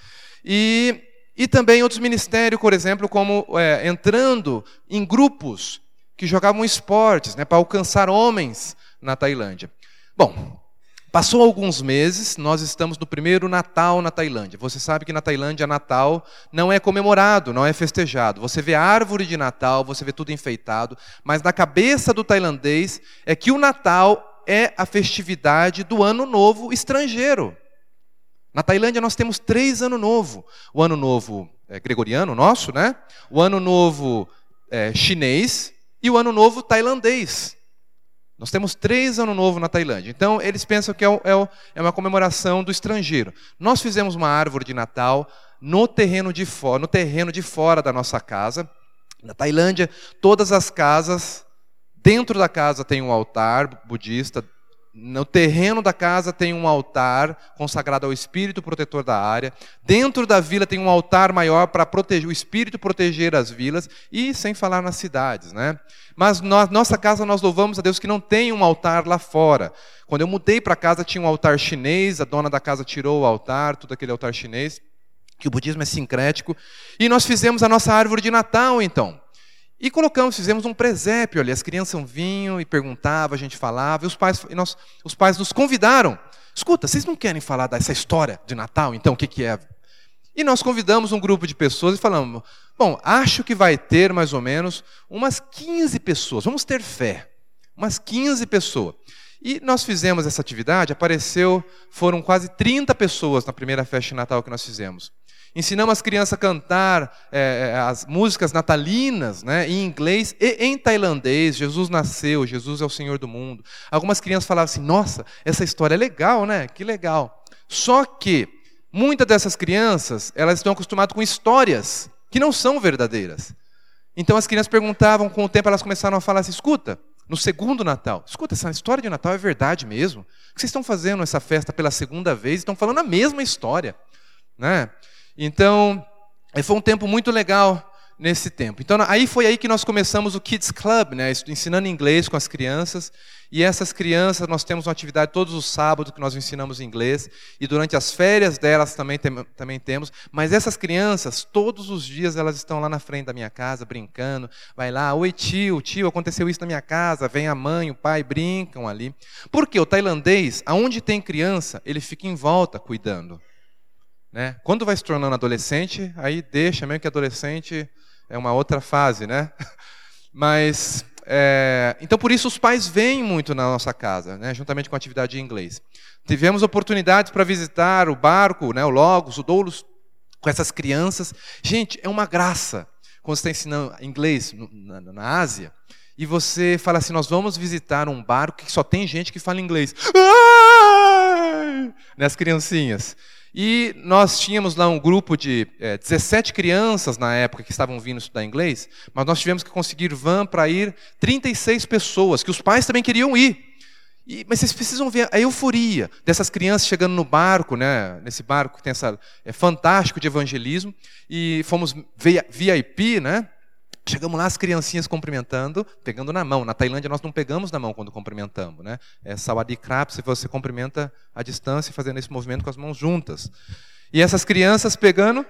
E, e também outros ministérios, por exemplo, como é, entrando em grupos que jogavam esportes, né, para alcançar homens na Tailândia. Bom, Passou alguns meses, nós estamos no primeiro Natal na Tailândia. Você sabe que na Tailândia Natal não é comemorado, não é festejado. Você vê árvore de Natal, você vê tudo enfeitado, mas na cabeça do tailandês é que o Natal é a festividade do ano novo estrangeiro. Na Tailândia nós temos três anos novo. O ano novo é, gregoriano nosso, né? O ano novo é, chinês e o ano novo tailandês. Nós temos três Ano Novo na Tailândia. Então, eles pensam que é, é, é, uma comemoração do estrangeiro. Nós fizemos uma árvore de Natal no terreno de no terreno de fora da nossa casa. Na Tailândia, todas as casas, dentro da casa tem um altar budista, no terreno da casa tem um altar consagrado ao espírito protetor da área. Dentro da vila tem um altar maior para proteger o espírito proteger as vilas e sem falar nas cidades, né? Mas nossa casa nós louvamos a Deus que não tem um altar lá fora. Quando eu mudei para casa tinha um altar chinês, a dona da casa tirou o altar, tudo aquele altar chinês, que o budismo é sincrético, e nós fizemos a nossa árvore de Natal então. E colocamos, fizemos um presépio ali. As crianças vinham e perguntavam, a gente falava, e os pais, e nós, os pais nos convidaram. Escuta, vocês não querem falar dessa história de Natal, então, o que, que é? E nós convidamos um grupo de pessoas e falamos: bom, acho que vai ter mais ou menos umas 15 pessoas, vamos ter fé. Umas 15 pessoas. E nós fizemos essa atividade, apareceu, foram quase 30 pessoas na primeira festa de Natal que nós fizemos. Ensinamos as crianças a cantar é, as músicas natalinas né, em inglês e em tailandês. Jesus nasceu, Jesus é o Senhor do mundo. Algumas crianças falavam assim: nossa, essa história é legal, né? Que legal. Só que muitas dessas crianças elas estão acostumadas com histórias que não são verdadeiras. Então as crianças perguntavam, com o tempo elas começaram a falar assim: escuta, no segundo Natal, escuta, essa história de Natal é verdade mesmo? O que vocês estão fazendo essa festa pela segunda vez? Estão falando a mesma história. Né? Então, foi um tempo muito legal nesse tempo. Então, aí foi aí que nós começamos o Kids Club, né, ensinando inglês com as crianças. E essas crianças, nós temos uma atividade todos os sábados que nós ensinamos inglês. E durante as férias delas também, tem, também temos. Mas essas crianças, todos os dias, elas estão lá na frente da minha casa, brincando. Vai lá, oi tio, tio, aconteceu isso na minha casa. Vem a mãe, o pai, brincam ali. Porque o tailandês, aonde tem criança, ele fica em volta cuidando. Né? Quando vai se tornando adolescente, aí deixa, mesmo que adolescente é uma outra fase, né? Mas é, então por isso os pais vêm muito na nossa casa, né, juntamente com a atividade de inglês. Tivemos oportunidades para visitar o barco, né, o Logos, o Doulos, com essas crianças. Gente, é uma graça quando você está ensinando inglês na, na Ásia e você fala assim: nós vamos visitar um barco que só tem gente que fala inglês. Né, as criancinhas. E nós tínhamos lá um grupo de é, 17 crianças na época que estavam vindo estudar inglês, mas nós tivemos que conseguir van para ir 36 pessoas, que os pais também queriam ir. E, mas vocês precisam ver a euforia dessas crianças chegando no barco, né? Nesse barco que tem essa é fantástico de evangelismo e fomos VIP, né? Chegamos lá, as criancinhas cumprimentando, pegando na mão. Na Tailândia nós não pegamos na mão quando cumprimentamos, né? É sawadee se você cumprimenta à distância, fazendo esse movimento com as mãos juntas. E essas crianças pegando,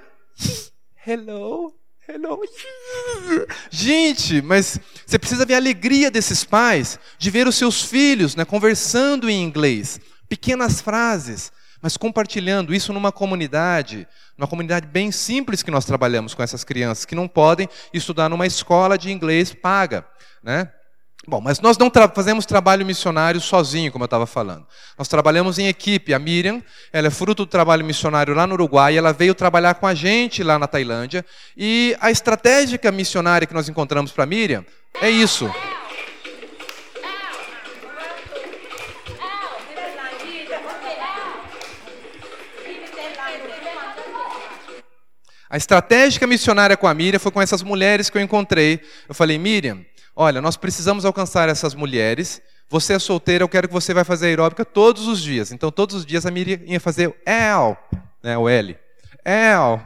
hello, hello. Gente, mas você precisa ver a alegria desses pais de ver os seus filhos, né, conversando em inglês, pequenas frases mas compartilhando isso numa comunidade, numa comunidade bem simples que nós trabalhamos com essas crianças que não podem estudar numa escola de inglês paga, né? Bom, mas nós não tra fazemos trabalho missionário sozinho, como eu estava falando. Nós trabalhamos em equipe. A Miriam, ela é fruto do trabalho missionário lá no Uruguai, ela veio trabalhar com a gente lá na Tailândia. E a estratégia missionária que nós encontramos para a Miriam é isso. A estratégia missionária com a Miriam foi com essas mulheres que eu encontrei. Eu falei, Miriam, olha, nós precisamos alcançar essas mulheres. Você é solteira, eu quero que você vai fazer aeróbica todos os dias. Então, todos os dias a Miriam ia fazer o L, né, o L. L.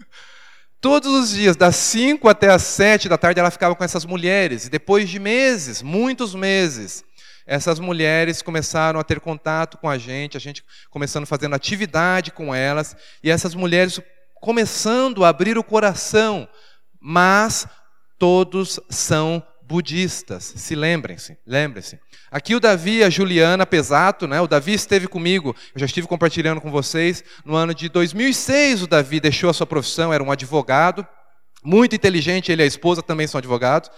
Todos os dias, das 5 até as 7 da tarde, ela ficava com essas mulheres. E depois de meses, muitos meses, essas mulheres começaram a ter contato com a gente, a gente começando fazendo atividade com elas, e essas mulheres começando a abrir o coração, mas todos são budistas. Se lembrem-se, lembrem-se. Aqui o Davi e a Juliana Pesato, né? O Davi esteve comigo, eu já estive compartilhando com vocês, no ano de 2006 o Davi deixou a sua profissão, era um advogado, muito inteligente, ele e a esposa também são advogados.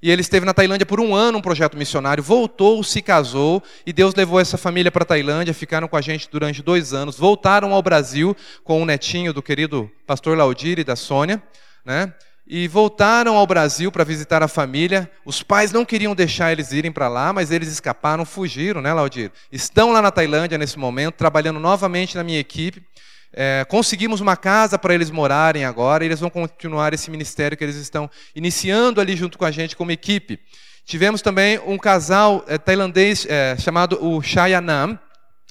E ele esteve na Tailândia por um ano, um projeto missionário, voltou, se casou, e Deus levou essa família para a Tailândia, ficaram com a gente durante dois anos, voltaram ao Brasil com o netinho do querido pastor Laudir e da Sônia, né? E voltaram ao Brasil para visitar a família. Os pais não queriam deixar eles irem para lá, mas eles escaparam, fugiram, né, Laudir? Estão lá na Tailândia nesse momento, trabalhando novamente na minha equipe. É, conseguimos uma casa para eles morarem agora, e eles vão continuar esse ministério que eles estão iniciando ali junto com a gente como equipe. Tivemos também um casal é, tailandês é, chamado o Shayanam,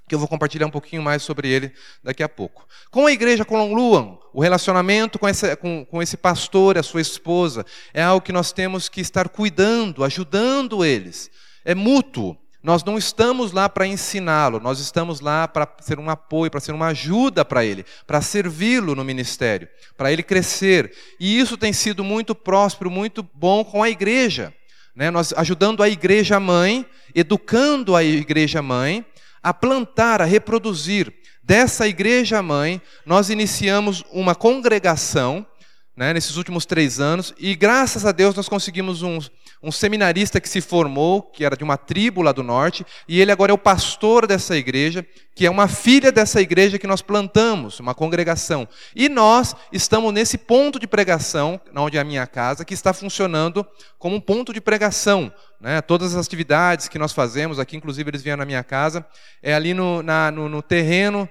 que eu vou compartilhar um pouquinho mais sobre ele daqui a pouco. Com a igreja Kolong Luan, o relacionamento com esse, com, com esse pastor, a sua esposa, é algo que nós temos que estar cuidando, ajudando eles. É mútuo. Nós não estamos lá para ensiná-lo, nós estamos lá para ser um apoio, para ser uma ajuda para ele, para servi-lo no ministério, para ele crescer. E isso tem sido muito próspero, muito bom com a igreja. Né? Nós ajudando a igreja mãe, educando a igreja mãe a plantar, a reproduzir. Dessa igreja mãe, nós iniciamos uma congregação né, nesses últimos três anos, e graças a Deus nós conseguimos um, um seminarista que se formou, que era de uma tribo lá do norte, e ele agora é o pastor dessa igreja, que é uma filha dessa igreja que nós plantamos, uma congregação. E nós estamos nesse ponto de pregação, onde é a minha casa, que está funcionando como um ponto de pregação. Né? Todas as atividades que nós fazemos, aqui inclusive eles vieram na minha casa, é ali no, na, no, no terreno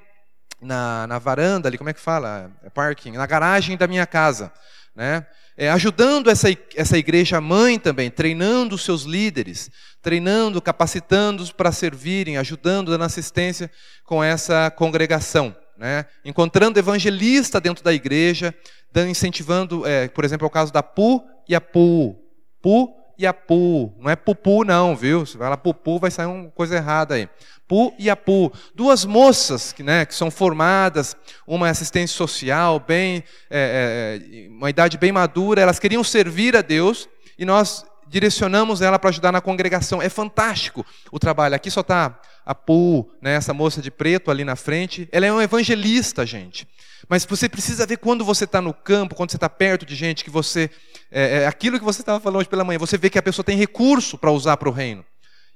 na, na varanda ali, como é que fala? É parking, na garagem da minha casa. Né? É, ajudando essa, essa igreja mãe também, treinando os seus líderes, treinando, capacitando-os para servirem, ajudando, dando assistência com essa congregação. Né? Encontrando evangelista dentro da igreja, dando, incentivando, é, por exemplo, é o caso da Pu e a Pu. Pu e a Pu. Não é Pupu, não, viu? Se lá Pupu, vai sair uma coisa errada aí. Pu e Apu, duas moças que, né, que são formadas, uma é assistência social, bem, é, é, uma idade bem madura, elas queriam servir a Deus e nós direcionamos ela para ajudar na congregação. É fantástico o trabalho. Aqui só está a Pu, né, essa moça de preto ali na frente. Ela é um evangelista, gente. Mas você precisa ver quando você está no campo, quando você está perto de gente, que você é, é aquilo que você estava falando hoje pela manhã, você vê que a pessoa tem recurso para usar para o reino.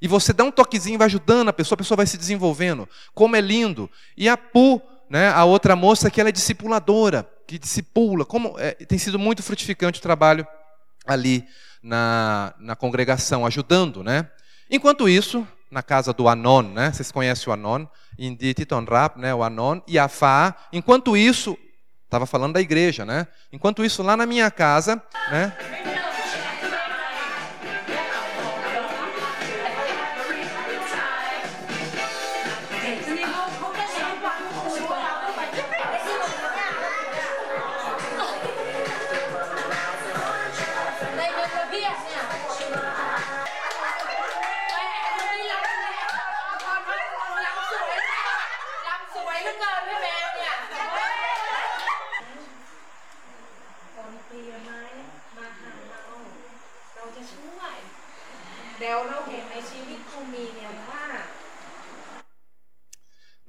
E você dá um toquezinho, vai ajudando a pessoa, a pessoa vai se desenvolvendo. Como é lindo. E a Pu, né, a outra moça que ela é discipuladora, que discipula. Como é, tem sido muito frutificante o trabalho ali na, na congregação, ajudando, né? Enquanto isso, na casa do Anon, né? Vocês conhecem o Anon? Inditi Tonrap, né? O Anon e a Fá. Enquanto isso, estava falando da igreja, né? Enquanto isso, lá na minha casa, né?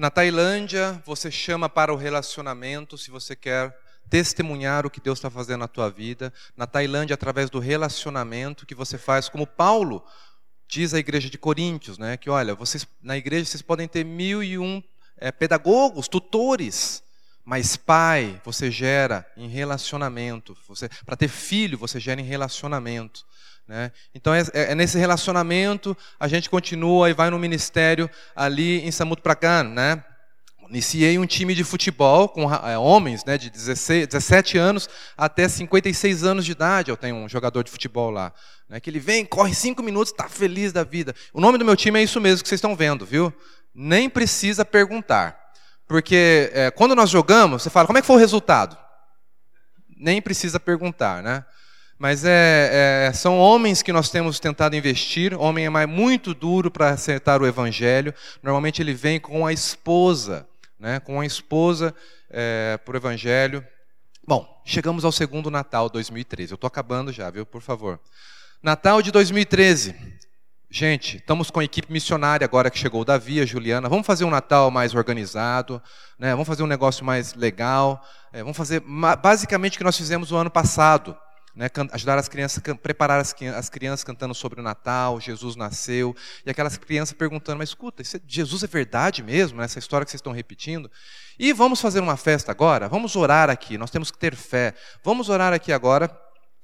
Na Tailândia, você chama para o relacionamento se você quer testemunhar o que Deus está fazendo na tua vida. Na Tailândia, através do relacionamento que você faz, como Paulo diz à igreja de Coríntios, né, que olha, vocês na igreja vocês podem ter mil e um é, pedagogos, tutores, mas pai você gera em relacionamento. Você para ter filho você gera em relacionamento. Né? Então é, é, nesse relacionamento a gente continua e vai no ministério ali em Samut Prakan, né? Iniciei um time de futebol com é, homens né, de 16, 17 anos até 56 anos de idade. Eu tenho um jogador de futebol lá. Né, que ele vem, corre cinco minutos, está feliz da vida. O nome do meu time é isso mesmo que vocês estão vendo, viu? Nem precisa perguntar. Porque é, quando nós jogamos, você fala, como é que foi o resultado? Nem precisa perguntar, né? Mas é, é, são homens que nós temos tentado investir. Homem é muito duro para acertar o evangelho. Normalmente ele vem com a esposa, né, com a esposa é, para o evangelho. Bom, chegamos ao segundo Natal 2013. Eu estou acabando já, viu? Por favor. Natal de 2013. Gente, estamos com a equipe missionária agora que chegou o Davi, a Juliana. Vamos fazer um Natal mais organizado, né? vamos fazer um negócio mais legal. É, vamos fazer basicamente o que nós fizemos o ano passado. Né, ajudar as crianças, preparar as, as, crianças cantando sobre o Natal, Jesus nasceu, e aquelas crianças perguntando, mas escuta, é, Jesus é verdade mesmo, né, essa história que vocês estão repetindo? E vamos fazer uma festa agora? Vamos orar aqui, nós temos que ter fé. Vamos orar aqui agora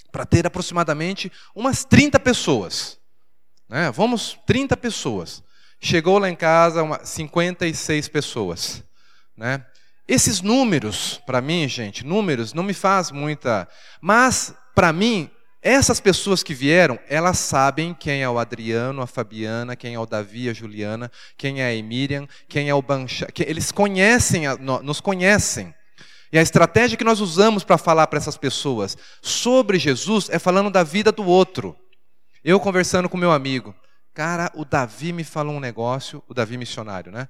para ter aproximadamente umas 30 pessoas. Né, vamos, 30 pessoas. Chegou lá em casa uma, 56 pessoas. Né? Esses números, para mim, gente, números não me faz muita. Mas para mim, essas pessoas que vieram, elas sabem quem é o Adriano, a Fabiana, quem é o Davi, a Juliana, quem é a Miriam, quem é o Bancha. Eles conhecem, nos conhecem. E a estratégia que nós usamos para falar para essas pessoas sobre Jesus é falando da vida do outro. Eu conversando com meu amigo, cara, o Davi me falou um negócio, o Davi missionário, né?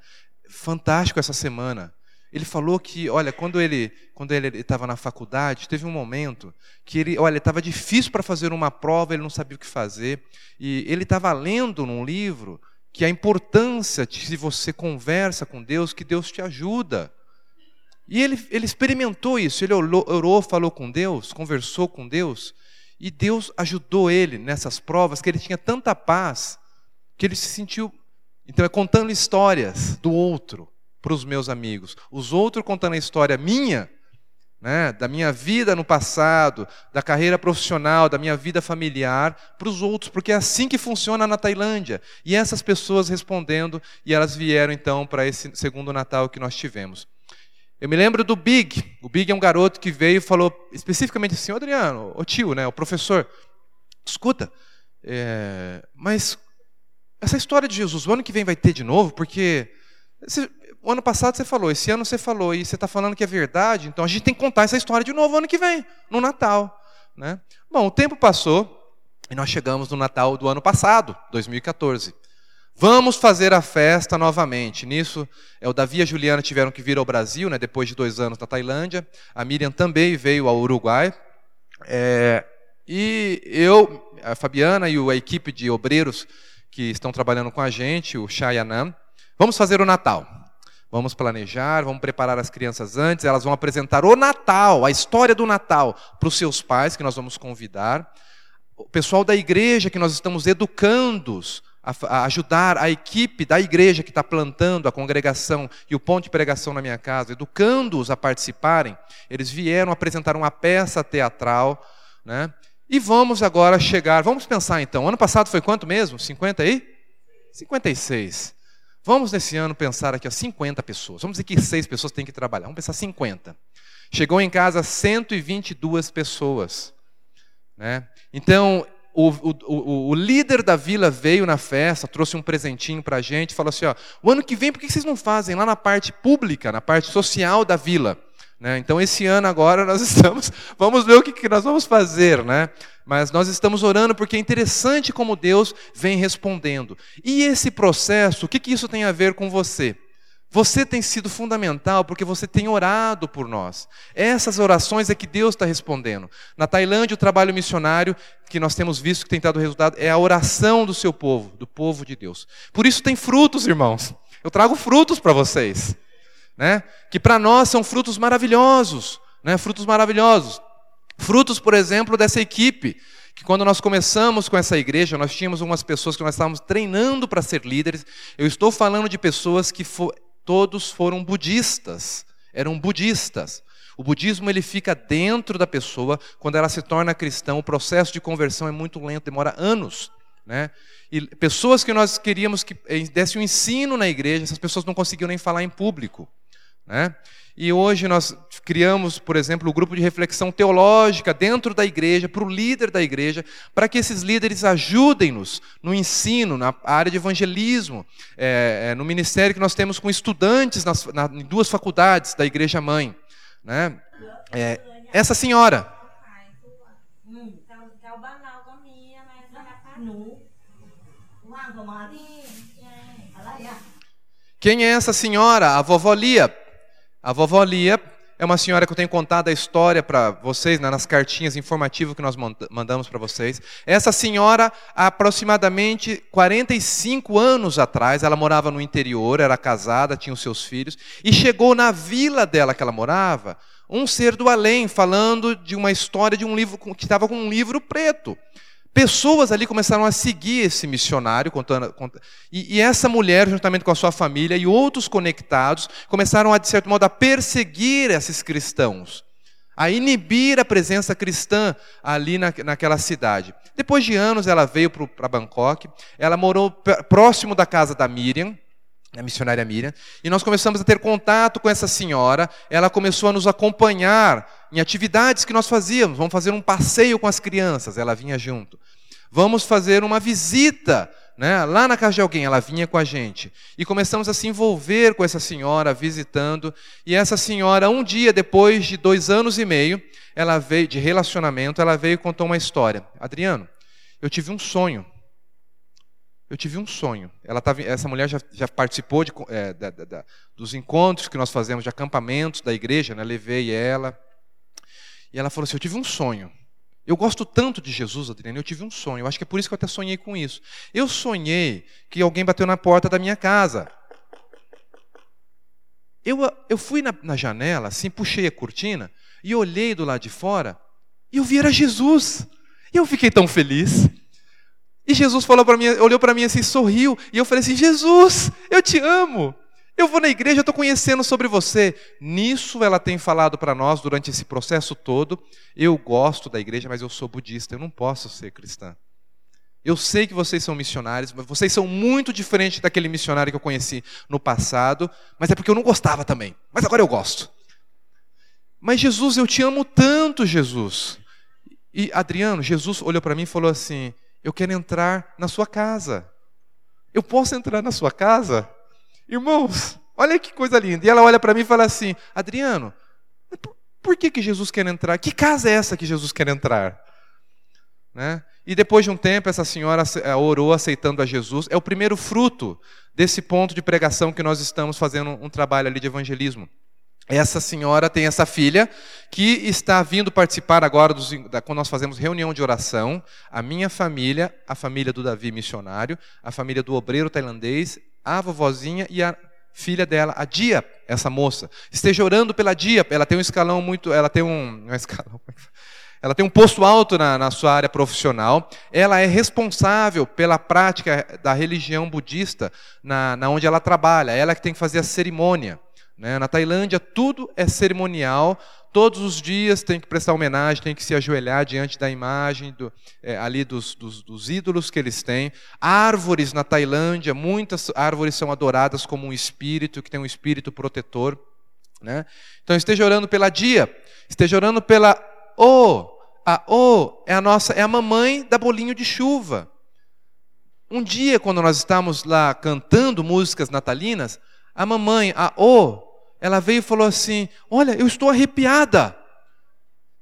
Fantástico essa semana. Ele falou que, olha, quando ele quando ele estava na faculdade, teve um momento que ele, olha, estava difícil para fazer uma prova, ele não sabia o que fazer, e ele estava lendo num livro que a importância de se você conversa com Deus, que Deus te ajuda. E ele, ele experimentou isso, ele orou, orou, falou com Deus, conversou com Deus, e Deus ajudou ele nessas provas, que ele tinha tanta paz, que ele se sentiu, então é contando histórias do outro para os meus amigos. Os outros contando a história minha, né, da minha vida no passado, da carreira profissional, da minha vida familiar, para os outros, porque é assim que funciona na Tailândia. E essas pessoas respondendo, e elas vieram então para esse segundo Natal que nós tivemos. Eu me lembro do Big. O Big é um garoto que veio e falou especificamente assim: Adriano, o tio, né, o professor, escuta, é, mas essa história de Jesus, o ano que vem vai ter de novo, porque o ano passado você falou, esse ano você falou, e você está falando que é verdade, então a gente tem que contar essa história de novo ano que vem, no Natal. Né? Bom, o tempo passou e nós chegamos no Natal do ano passado, 2014. Vamos fazer a festa novamente. Nisso, é, o Davi e a Juliana tiveram que vir ao Brasil, né, depois de dois anos na Tailândia. A Miriam também veio ao Uruguai. É, e eu, a Fabiana e a equipe de obreiros que estão trabalhando com a gente, o Chayanam, vamos fazer o Natal. Vamos planejar, vamos preparar as crianças antes, elas vão apresentar o Natal, a história do Natal, para os seus pais, que nós vamos convidar. O pessoal da igreja, que nós estamos educando-os a, ajudar a equipe da igreja que está plantando a congregação e o ponto de pregação na minha casa, educando-os a participarem. Eles vieram apresentar uma peça teatral, né? E vamos agora chegar, vamos pensar então, ano passado foi quanto mesmo? 50 aí? 56. Vamos nesse ano pensar aqui, ó, 50 pessoas. Vamos dizer que seis pessoas têm que trabalhar. Vamos pensar 50. Chegou em casa 122 pessoas. Né? Então, o, o, o, líder da vila veio na festa, trouxe um presentinho para a gente, falou assim: ó, o ano que vem, por que vocês não fazem lá na parte pública, na parte social da vila? Né? Então, esse ano agora nós estamos, vamos ver o que, que nós vamos fazer, né? Mas nós estamos orando porque é interessante como Deus vem respondendo. E esse processo, o que, que isso tem a ver com você? Você tem sido fundamental porque você tem orado por nós. Essas orações é que Deus está respondendo. Na Tailândia, o trabalho missionário que nós temos visto que tem dado resultado é a oração do seu povo, do povo de Deus. Por isso tem frutos, irmãos. Eu trago frutos para vocês né? que para nós são frutos maravilhosos, né? frutos maravilhosos. Frutos, por exemplo, dessa equipe, que quando nós começamos com essa igreja, nós tínhamos umas pessoas que nós estávamos treinando para ser líderes. Eu estou falando de pessoas que todos foram budistas, eram budistas. O budismo ele fica dentro da pessoa, quando ela se torna cristã, o processo de conversão é muito lento, demora anos. Né? E pessoas que nós queríamos que desse um ensino na igreja, essas pessoas não conseguiam nem falar em público. Né? E hoje nós criamos, por exemplo, o um grupo de reflexão teológica dentro da igreja, para o líder da igreja, para que esses líderes ajudem-nos no ensino, na área de evangelismo, é, é, no ministério que nós temos com estudantes nas, na, em duas faculdades da igreja mãe. Né? É, essa senhora. Quem é essa senhora? A vovó Lia. A vovó Lia é uma senhora que eu tenho contado a história para vocês, né, nas cartinhas informativas que nós mandamos para vocês. Essa senhora, aproximadamente 45 anos atrás, ela morava no interior, era casada, tinha os seus filhos, e chegou na vila dela que ela morava, um ser do além, falando de uma história de um livro que estava com um livro preto. Pessoas ali começaram a seguir esse missionário, contando, contando e, e, essa mulher, juntamente com a sua família e outros conectados, começaram a, de certo modo, a perseguir esses cristãos, a inibir a presença cristã ali na, naquela cidade. Depois de anos, ela veio para Bangkok, ela morou próximo da casa da Miriam, a missionária Miriam, e nós começamos a ter contato com essa senhora, ela começou a nos acompanhar em atividades que nós fazíamos, vamos fazer um passeio com as crianças, ela vinha junto. Vamos fazer uma visita né, lá na casa de alguém, ela vinha com a gente. E começamos a se envolver com essa senhora, visitando. E essa senhora, um dia depois de dois anos e meio, ela veio de relacionamento, ela veio e contou uma história. Adriano, eu tive um sonho eu tive um sonho. Ela tava, essa mulher já, já participou de, é, da, da, dos encontros que nós fazemos, de acampamentos da igreja, né? levei ela. E ela falou assim: Eu tive um sonho. Eu gosto tanto de Jesus, Adriana, eu tive um sonho. Eu acho que é por isso que eu até sonhei com isso. Eu sonhei que alguém bateu na porta da minha casa. Eu, eu fui na, na janela, assim, puxei a cortina e olhei do lado de fora e eu vi era Jesus. E eu fiquei tão feliz. E Jesus falou para mim, olhou para mim assim, sorriu, e eu falei assim: Jesus, eu te amo. Eu vou na igreja, estou conhecendo sobre você. Nisso ela tem falado para nós durante esse processo todo. Eu gosto da igreja, mas eu sou budista, eu não posso ser cristã. Eu sei que vocês são missionários, mas vocês são muito diferentes daquele missionário que eu conheci no passado, mas é porque eu não gostava também. Mas agora eu gosto. Mas Jesus, eu te amo tanto, Jesus. E Adriano, Jesus olhou para mim e falou assim: eu quero entrar na sua casa. Eu posso entrar na sua casa? Irmãos, olha que coisa linda. E ela olha para mim e fala assim: Adriano, por que, que Jesus quer entrar? Que casa é essa que Jesus quer entrar? Né? E depois de um tempo, essa senhora eh, orou aceitando a Jesus. É o primeiro fruto desse ponto de pregação que nós estamos fazendo um trabalho ali de evangelismo. Essa senhora tem essa filha que está vindo participar agora dos, da, quando nós fazemos reunião de oração. A minha família, a família do Davi missionário, a família do obreiro tailandês, a vovozinha e a filha dela, a Dia, essa moça. Esteja orando pela Dia, ela tem um escalão muito, ela tem um, um escalão, é ela tem um posto alto na, na sua área profissional. Ela é responsável pela prática da religião budista na, na onde ela trabalha. Ela que tem que fazer a cerimônia. Né? Na Tailândia, tudo é cerimonial. Todos os dias tem que prestar homenagem, tem que se ajoelhar diante da imagem do, é, ali dos, dos, dos, ídolos que eles têm. Árvores na Tailândia, muitas árvores são adoradas como um espírito, que tem um espírito protetor. Né? Então esteja orando pela dia, esteja orando pela O. A O é a nossa, é a mamãe da bolinho de chuva. Um dia, quando nós estávamos lá cantando músicas natalinas, a mamãe, a O, ela veio e falou assim: Olha, eu estou arrepiada.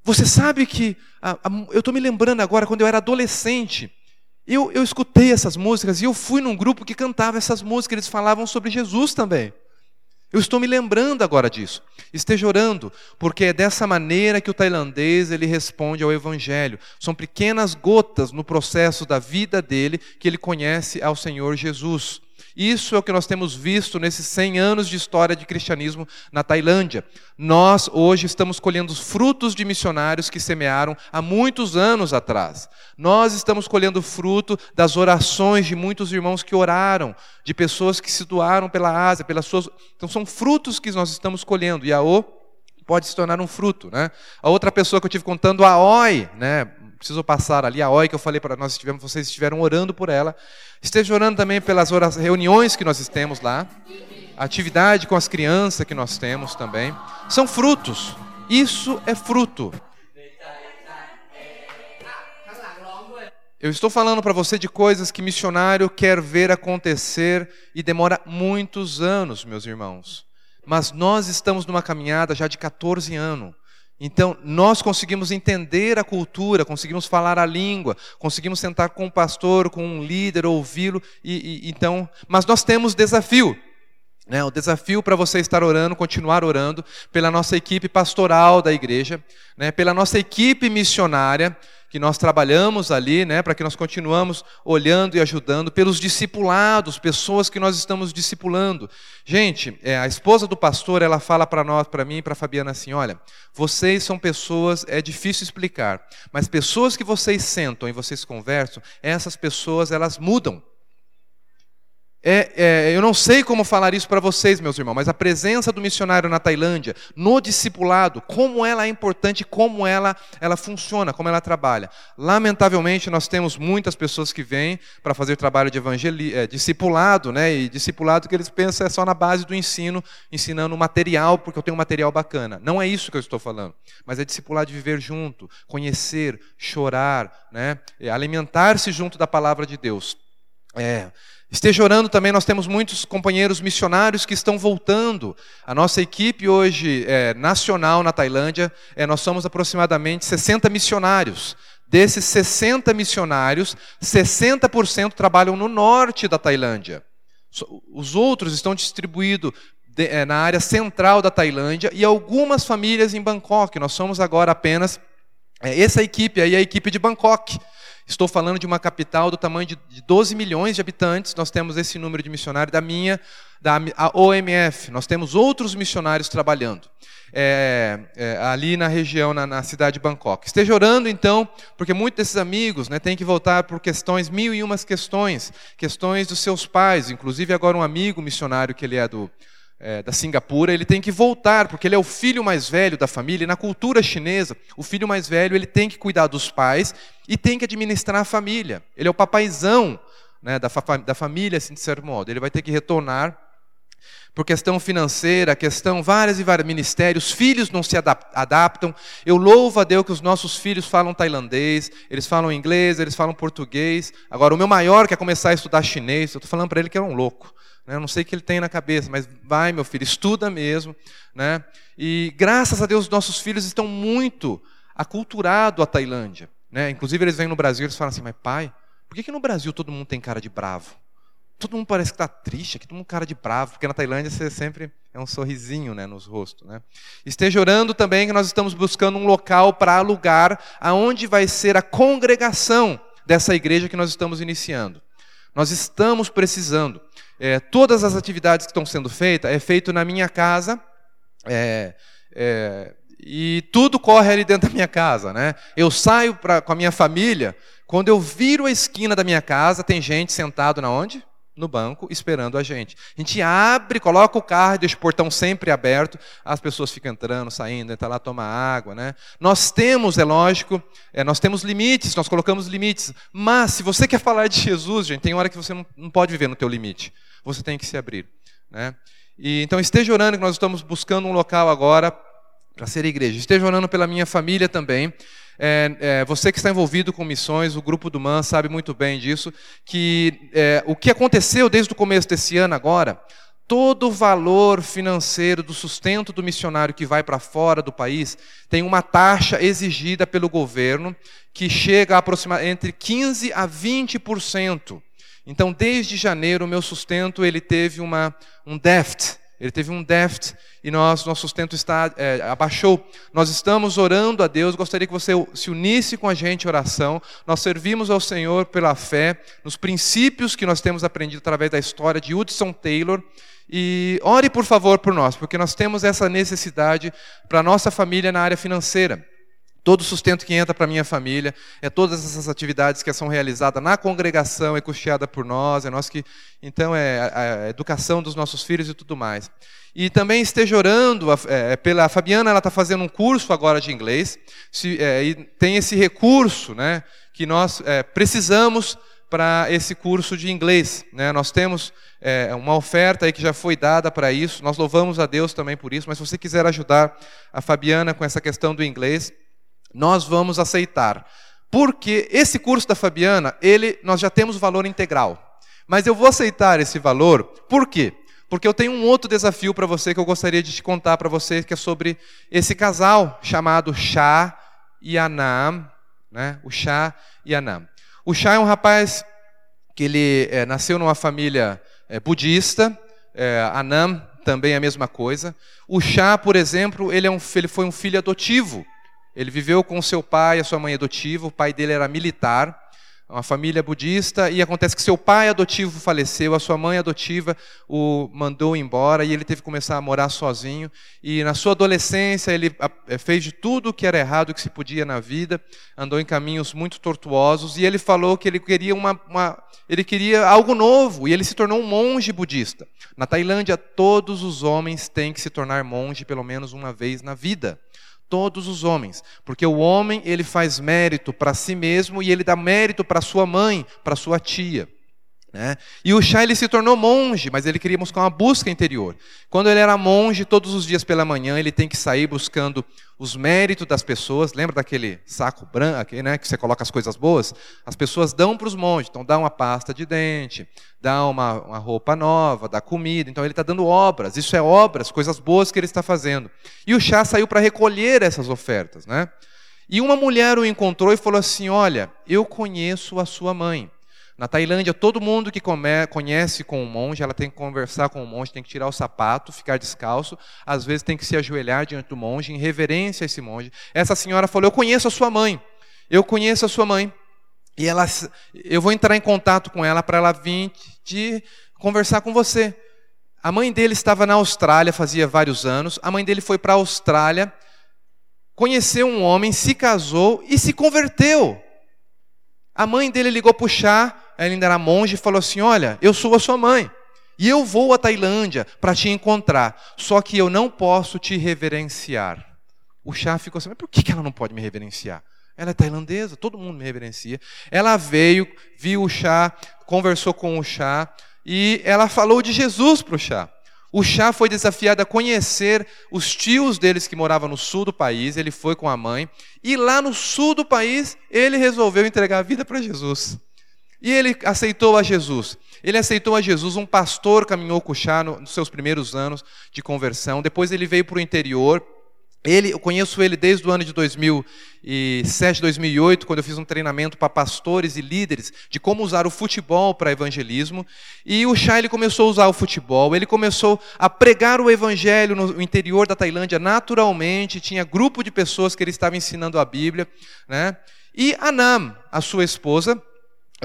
Você sabe que. A, a, eu estou me lembrando agora, quando eu era adolescente, eu, eu escutei essas músicas e eu fui num grupo que cantava essas músicas, eles falavam sobre Jesus também. Eu estou me lembrando agora disso. Esteja orando, porque é dessa maneira que o tailandês ele responde ao evangelho. São pequenas gotas no processo da vida dele que ele conhece ao Senhor Jesus. Isso é o que nós temos visto nesses 100 anos de história de cristianismo na Tailândia. Nós hoje estamos colhendo os frutos de missionários que semearam há muitos anos atrás. Nós estamos colhendo fruto das orações de muitos irmãos que oraram, de pessoas que se doaram pela Ásia, pelas suas. Então são frutos que nós estamos colhendo. E a O pode se tornar um fruto, né? A outra pessoa que eu tive contando, a Oi, né? Preciso passar ali a oi que eu falei para nós estivemos, vocês estiveram orando por ela. Esteja orando também pelas reuniões que nós temos lá, atividade com as crianças que nós temos também. São frutos. Isso é fruto. Eu estou falando para você de coisas que missionário quer ver acontecer e demora muitos anos, meus irmãos. Mas nós estamos numa caminhada já de 14 anos. Então, nós conseguimos entender a cultura, conseguimos falar a língua, conseguimos sentar com o pastor, com um líder, ouvi-lo. E, e, então, mas nós temos desafio. Né? O desafio para você estar orando, continuar orando, pela nossa equipe pastoral da igreja, né? pela nossa equipe missionária, que nós trabalhamos ali, né, para que nós continuamos olhando e ajudando, pelos discipulados, pessoas que nós estamos discipulando. Gente, é, a esposa do pastor, ela fala para nós, para mim e para Fabiana assim, olha, vocês são pessoas, é difícil explicar, mas pessoas que vocês sentam e vocês conversam, essas pessoas, elas mudam. É, é, eu não sei como falar isso para vocês, meus irmãos, mas a presença do missionário na Tailândia, no discipulado, como ela é importante, como ela, ela funciona, como ela trabalha. Lamentavelmente, nós temos muitas pessoas que vêm para fazer trabalho de evangeli é, discipulado, né? E discipulado que eles pensam é só na base do ensino, ensinando material, porque eu tenho um material bacana. Não é isso que eu estou falando, mas é discipular de viver junto, conhecer, chorar, né? É alimentar-se junto da palavra de Deus. É, Esteja orando também, nós temos muitos companheiros missionários que estão voltando. A nossa equipe hoje é, nacional na Tailândia, é, nós somos aproximadamente 60 missionários. Desses 60 missionários, 60% trabalham no norte da Tailândia. Os outros estão distribuídos é, na área central da Tailândia e algumas famílias em Bangkok. Nós somos agora apenas é, essa equipe aí, é a equipe de Bangkok. Estou falando de uma capital do tamanho de 12 milhões de habitantes. Nós temos esse número de missionários da minha, da OMF. Nós temos outros missionários trabalhando é, é, ali na região, na, na, cidade de Bangkok. Esteja orando então, porque muitos desses amigos né, têm que voltar por questões, mil e umas questões, questões dos seus pais. Inclusive agora um amigo missionário que ele é do é, da Singapura, ele tem que voltar, porque ele é o filho mais velho da família, e na cultura chinesa, o filho mais velho ele tem que cuidar dos pais e tem que administrar a família. Ele é o papaizão né, da, fa da família, assim, de certo modo. Ele vai ter que retornar por questão financeira, questão várias e vários ministérios, filhos não se adaptam. Eu louvo a Deus que os nossos filhos falam tailandês, eles falam inglês, eles falam português. Agora, o meu maior quer começar a estudar chinês, eu estou falando para ele que é um louco. Né? Eu não sei o que ele tem na cabeça, mas vai, meu filho, estuda mesmo. Né? E graças a Deus, nossos filhos estão muito aculturados à Tailândia. Né? Inclusive, eles vêm no Brasil e eles falam assim: mas pai, por que, que no Brasil todo mundo tem cara de bravo? Todo mundo parece que está triste, aqui todo mundo cara de bravo, porque na Tailândia você sempre é um sorrisinho né, nos rostos. Né? Esteja orando também que nós estamos buscando um local para alugar, aonde vai ser a congregação dessa igreja que nós estamos iniciando. Nós estamos precisando. É, todas as atividades que estão sendo feitas é feito na minha casa. É, é, e tudo corre ali dentro da minha casa, né? Eu saio pra, com a minha família, quando eu viro a esquina da minha casa, tem gente sentado na onde? No banco, esperando a gente. A gente abre, coloca o carro, deixa o portão sempre aberto, as pessoas ficam entrando, saindo, entra lá, toma água, né? Nós temos, é lógico, é, nós temos limites, nós colocamos limites, mas se você quer falar de Jesus, gente, tem hora que você não, não pode viver no teu limite. Você tem que se abrir, né? E, então esteja orando que nós estamos buscando um local agora para ser igreja. Esteja orando pela minha família também. É, é, você que está envolvido com missões, o grupo do MAN sabe muito bem disso, que é, o que aconteceu desde o começo desse ano agora, todo o valor financeiro do sustento do missionário que vai para fora do país tem uma taxa exigida pelo governo que chega a aproximadamente entre 15 a 20%. Então, desde janeiro, o meu sustento ele teve uma, um déficit ele teve um déficit e nós, nosso sustento está, é, abaixou. Nós estamos orando a Deus. Gostaria que você se unisse com a gente em oração. Nós servimos ao Senhor pela fé, nos princípios que nós temos aprendido através da história de Hudson Taylor. E ore, por favor, por nós, porque nós temos essa necessidade para a nossa família na área financeira. Todo o sustento que entra para minha família, é todas essas atividades que são realizadas na congregação, é custeada por nós, é nós que. Então, é a, educação dos nossos filhos e tudo mais. E também esteja orando é, pela. A Fabiana ela está fazendo um curso agora de inglês, se, é, e tem esse recurso né, que nós é, precisamos para esse curso de inglês. Né? Nós temos é, uma oferta aí que já foi dada para isso, nós louvamos a Deus também por isso, mas se você quiser ajudar a Fabiana com essa questão do inglês nós vamos aceitar. Porque esse curso da Fabiana, ele nós já temos valor integral. Mas eu vou aceitar esse valor, por quê? Porque eu tenho um outro desafio para você que eu gostaria de te contar para você, que é sobre esse casal chamado Shah e Anam, né? O Shah e Anam. O Shah é um rapaz que ele é, nasceu numa família é, budista, é, Anam também é a mesma coisa. O Shah, por exemplo, ele, é um, ele foi um filho adotivo ele viveu com seu pai e a sua mãe adotiva. O pai dele era militar, uma família budista, e acontece que seu pai adotivo faleceu, a sua mãe adotiva o mandou embora e ele teve que começar a morar sozinho. E na sua adolescência ele eh, fez de tudo o que era errado que se podia na vida, andou em caminhos muito tortuosos e ele falou que ele queria uma, uma ele queria algo novo e ele se tornou um monge budista. Na Tailândia todos os homens têm que se tornar monge pelo menos uma vez na vida todos os homens, porque o homem ele faz mérito para si mesmo e ele dá mérito para sua mãe, para sua tia. Né? E o Chá ele se tornou monge, mas ele queria buscar uma busca interior. Quando ele era monge, todos os dias pela manhã ele tem que sair buscando os méritos das pessoas. Lembra daquele saco branco né, que você coloca as coisas boas? As pessoas dão para os monges. Então dá uma pasta de dente, dá uma, uma roupa nova, dá comida. Então ele está dando obras. Isso é obras, coisas boas que ele está fazendo. E o Chá saiu para recolher essas ofertas, né? E uma mulher o encontrou e falou assim: Olha, eu conheço a sua mãe. Na Tailândia, todo mundo que come, conhece com um monge, ela tem que conversar com o monge, tem que tirar o sapato, ficar descalço, às vezes tem que se ajoelhar diante do monge, em reverência a esse monge. Essa senhora falou: Eu conheço a sua mãe, eu conheço a sua mãe, e ela, eu vou entrar em contato com ela para ela vir de conversar com você. A mãe dele estava na Austrália fazia vários anos, a mãe dele foi para a Austrália, conheceu um homem, se casou e se converteu. A mãe dele ligou para o chá, ela ainda era monge, e falou assim: Olha, eu sou a sua mãe. E eu vou à Tailândia para te encontrar. Só que eu não posso te reverenciar. O chá ficou assim: Mas por que ela não pode me reverenciar? Ela é tailandesa, todo mundo me reverencia. Ela veio, viu o chá, conversou com o chá e ela falou de Jesus para o chá. O chá foi desafiado a conhecer os tios deles que moravam no sul do país. Ele foi com a mãe. E lá no sul do país, ele resolveu entregar a vida para Jesus. E ele aceitou a Jesus. Ele aceitou a Jesus. Um pastor caminhou com o chá nos seus primeiros anos de conversão. Depois ele veio para o interior ele, eu conheço ele desde o ano de 2007, 2008, quando eu fiz um treinamento para pastores e líderes de como usar o futebol para evangelismo. E o Chá ele começou a usar o futebol, ele começou a pregar o evangelho no interior da Tailândia naturalmente, tinha grupo de pessoas que ele estava ensinando a Bíblia. Né? E Anam, a sua esposa,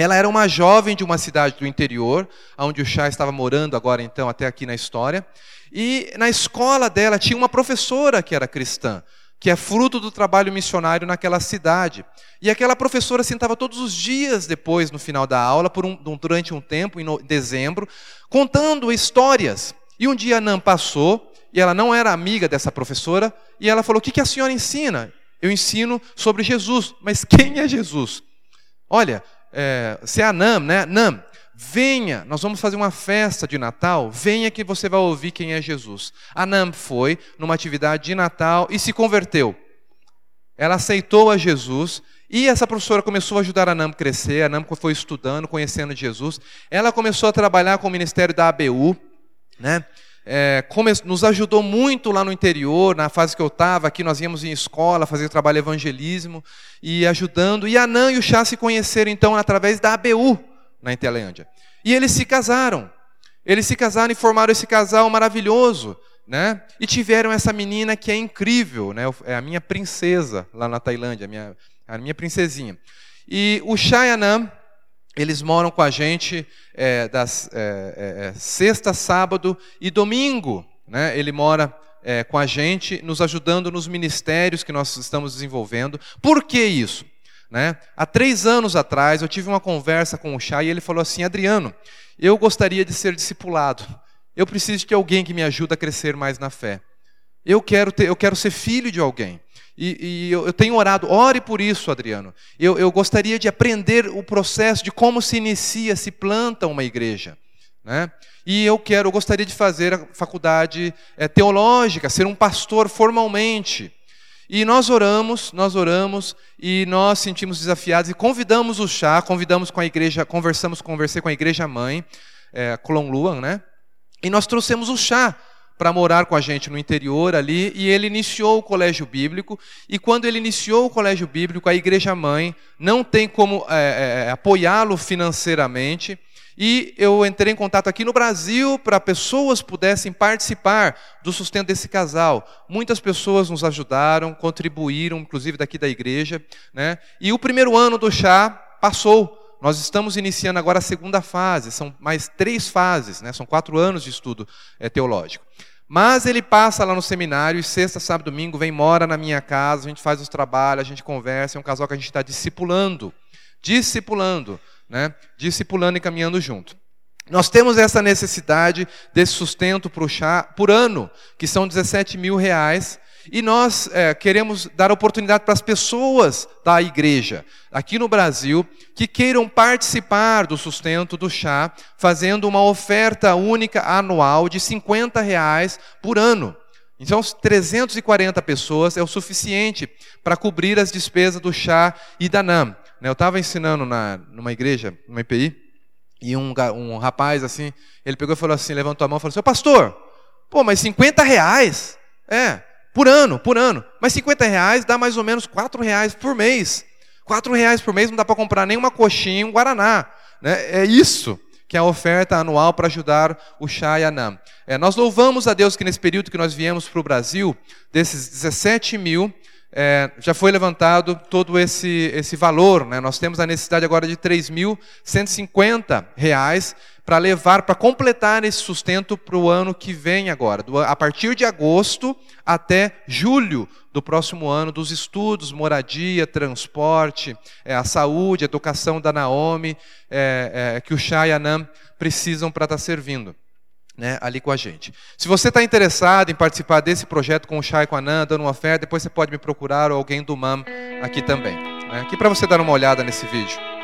Ela era uma jovem de uma cidade do interior, onde o Chá estava morando agora então até aqui na história. E na escola dela tinha uma professora que era cristã, que é fruto do trabalho missionário naquela cidade. E aquela professora sentava todos os dias depois, no final da aula, um, durante um tempo, em dezembro, contando histórias. E um dia a Nan passou, e ela não era amiga dessa professora, e ela falou: O que a senhora ensina? Eu ensino sobre Jesus. Mas quem é Jesus? Olha, é, se é Nam, né? Nam, venha, nós vamos fazer uma festa de Natal, venha que você vai ouvir quem é Jesus. A Nam foi numa atividade de Natal e se converteu. Ela aceitou a Jesus e essa professora começou a ajudar a Nam crescer, a Nam foi estudando, conhecendo Jesus. Ela começou a trabalhar com o ministério da ABU, né? É, nos ajudou muito lá no interior, na fase que eu estava, aqui nós íamos em escola, fazer trabalho evangelismo, e ajudando. E a Nan e o Chá se conheceram então através da ABU, na Interlândia. E eles se casaram. Eles se casaram e formaram esse casal maravilhoso. Né? E tiveram essa menina que é incrível, né? é a minha princesa lá na Tailândia, a minha, a minha princesinha. E o Chá e eles moram com a gente é, das é, é, é, sexta, sábado e domingo. Né? Ele mora é, com a gente, nos ajudando nos ministérios que nós estamos desenvolvendo. Por que isso? Né? Há três anos atrás, eu tive uma conversa com o Chá e ele falou assim: Adriano, eu gostaria de ser discipulado. Eu preciso de alguém que me ajude a crescer mais na fé. Eu quero, ter, eu quero ser filho de alguém. E, e eu, eu, tenho orado, ore por isso, Adriano. Eu, eu, gostaria de aprender o processo de como se inicia, se planta uma igreja. Né? E eu quero, eu gostaria de fazer a faculdade é, teológica, ser um pastor formalmente. E nós oramos, nós oramos e nós sentimos desafiados e convidamos o chá, convidamos com a igreja, conversamos, conversei com a igreja mãe, é, Colon Luan, né? E nós trouxemos o chá para morar com a gente no interior ali, e ele iniciou o colégio bíblico. E quando ele iniciou o colégio bíblico, a igreja mãe não tem como é, é, é apoiá-lo financeiramente. E eu entrei em contato aqui no Brasil para pessoas pudessem participar do sustento desse casal. Muitas pessoas nos ajudaram, contribuíram, inclusive daqui da igreja. Né? E o primeiro ano do chá passou. Nós estamos iniciando agora a segunda fase, são mais três fases, né? são quatro anos de estudo é, teológico. Mas ele passa lá no seminário e sexta, sábado, domingo vem, mora na minha casa, a gente faz os trabalhos, a gente conversa, é um casal que a gente está discipulando, discipulando, né? Discipulando e caminhando junto. Nós temos essa necessidade desse sustento para o chá por ano, que são 17 mil reais, e nós é, queremos dar oportunidade para as pessoas da igreja, aqui no Brasil, que queiram participar do sustento do chá, fazendo uma oferta única anual de 50 reais por ano. Então, 340 pessoas é o suficiente para cobrir as despesas do chá e da NAM. Né, eu estava ensinando na, numa igreja, numa IPI, e um, um rapaz assim, ele pegou e falou assim, levantou a mão e falou assim, pastor, pô, mas 50 reais? É, por ano, por ano. Mas 50 reais dá mais ou menos 4 reais por mês. 4 reais por mês não dá para comprar nem uma coxinha um Guaraná. Né? É isso que é a oferta anual para ajudar o Chá e a Nam. É, nós louvamos a Deus que nesse período que nós viemos para o Brasil, desses 17 mil, é, já foi levantado todo esse, esse valor. Né? Nós temos a necessidade agora de 3.150 reais para levar, para completar esse sustento para o ano que vem agora, do, a partir de agosto até julho do próximo ano, dos estudos, moradia, transporte, é, a saúde, a educação da Naomi, é, é, que o Shai e a Nam precisam para estar tá servindo. Né, ali com a gente. Se você está interessado em participar desse projeto com o Shai e com a Nan, dando uma oferta, depois você pode me procurar ou alguém do MAM aqui também. Né, aqui para você dar uma olhada nesse vídeo.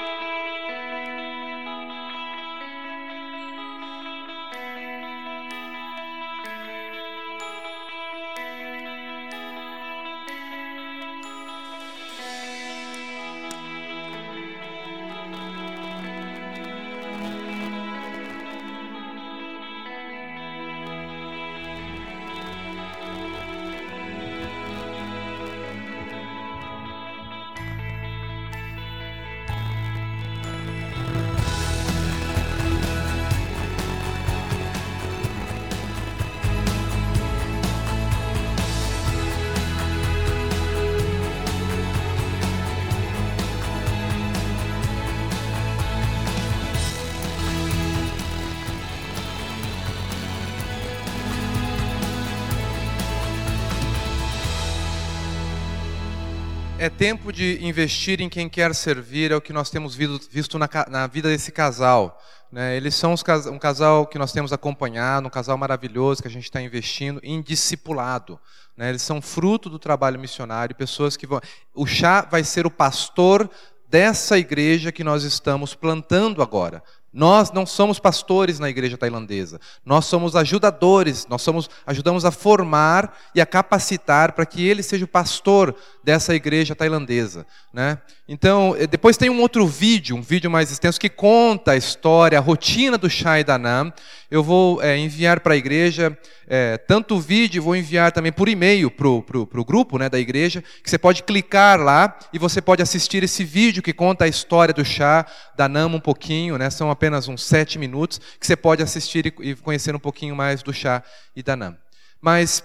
Tempo de investir em quem quer servir, é o que nós temos visto na, na vida desse casal. Né? Eles são um casal que nós temos acompanhado, um casal maravilhoso que a gente está investindo em discipulado. Né? Eles são fruto do trabalho missionário, pessoas que vão. O chá vai ser o pastor dessa igreja que nós estamos plantando agora. Nós não somos pastores na igreja tailandesa. Nós somos ajudadores, nós somos ajudamos a formar e a capacitar para que ele seja o pastor dessa igreja tailandesa, né? Então, eh, depois tem um outro vídeo, um vídeo mais extenso que conta a história, a rotina do Shai Danam. Eu vou é, enviar para a igreja é, tanto o vídeo, vou enviar também por e-mail para o grupo né, da igreja, que você pode clicar lá e você pode assistir esse vídeo que conta a história do Shah Danam um pouquinho, né, são apenas uns sete minutos, que você pode assistir e, e conhecer um pouquinho mais do Shah e Danam. Mas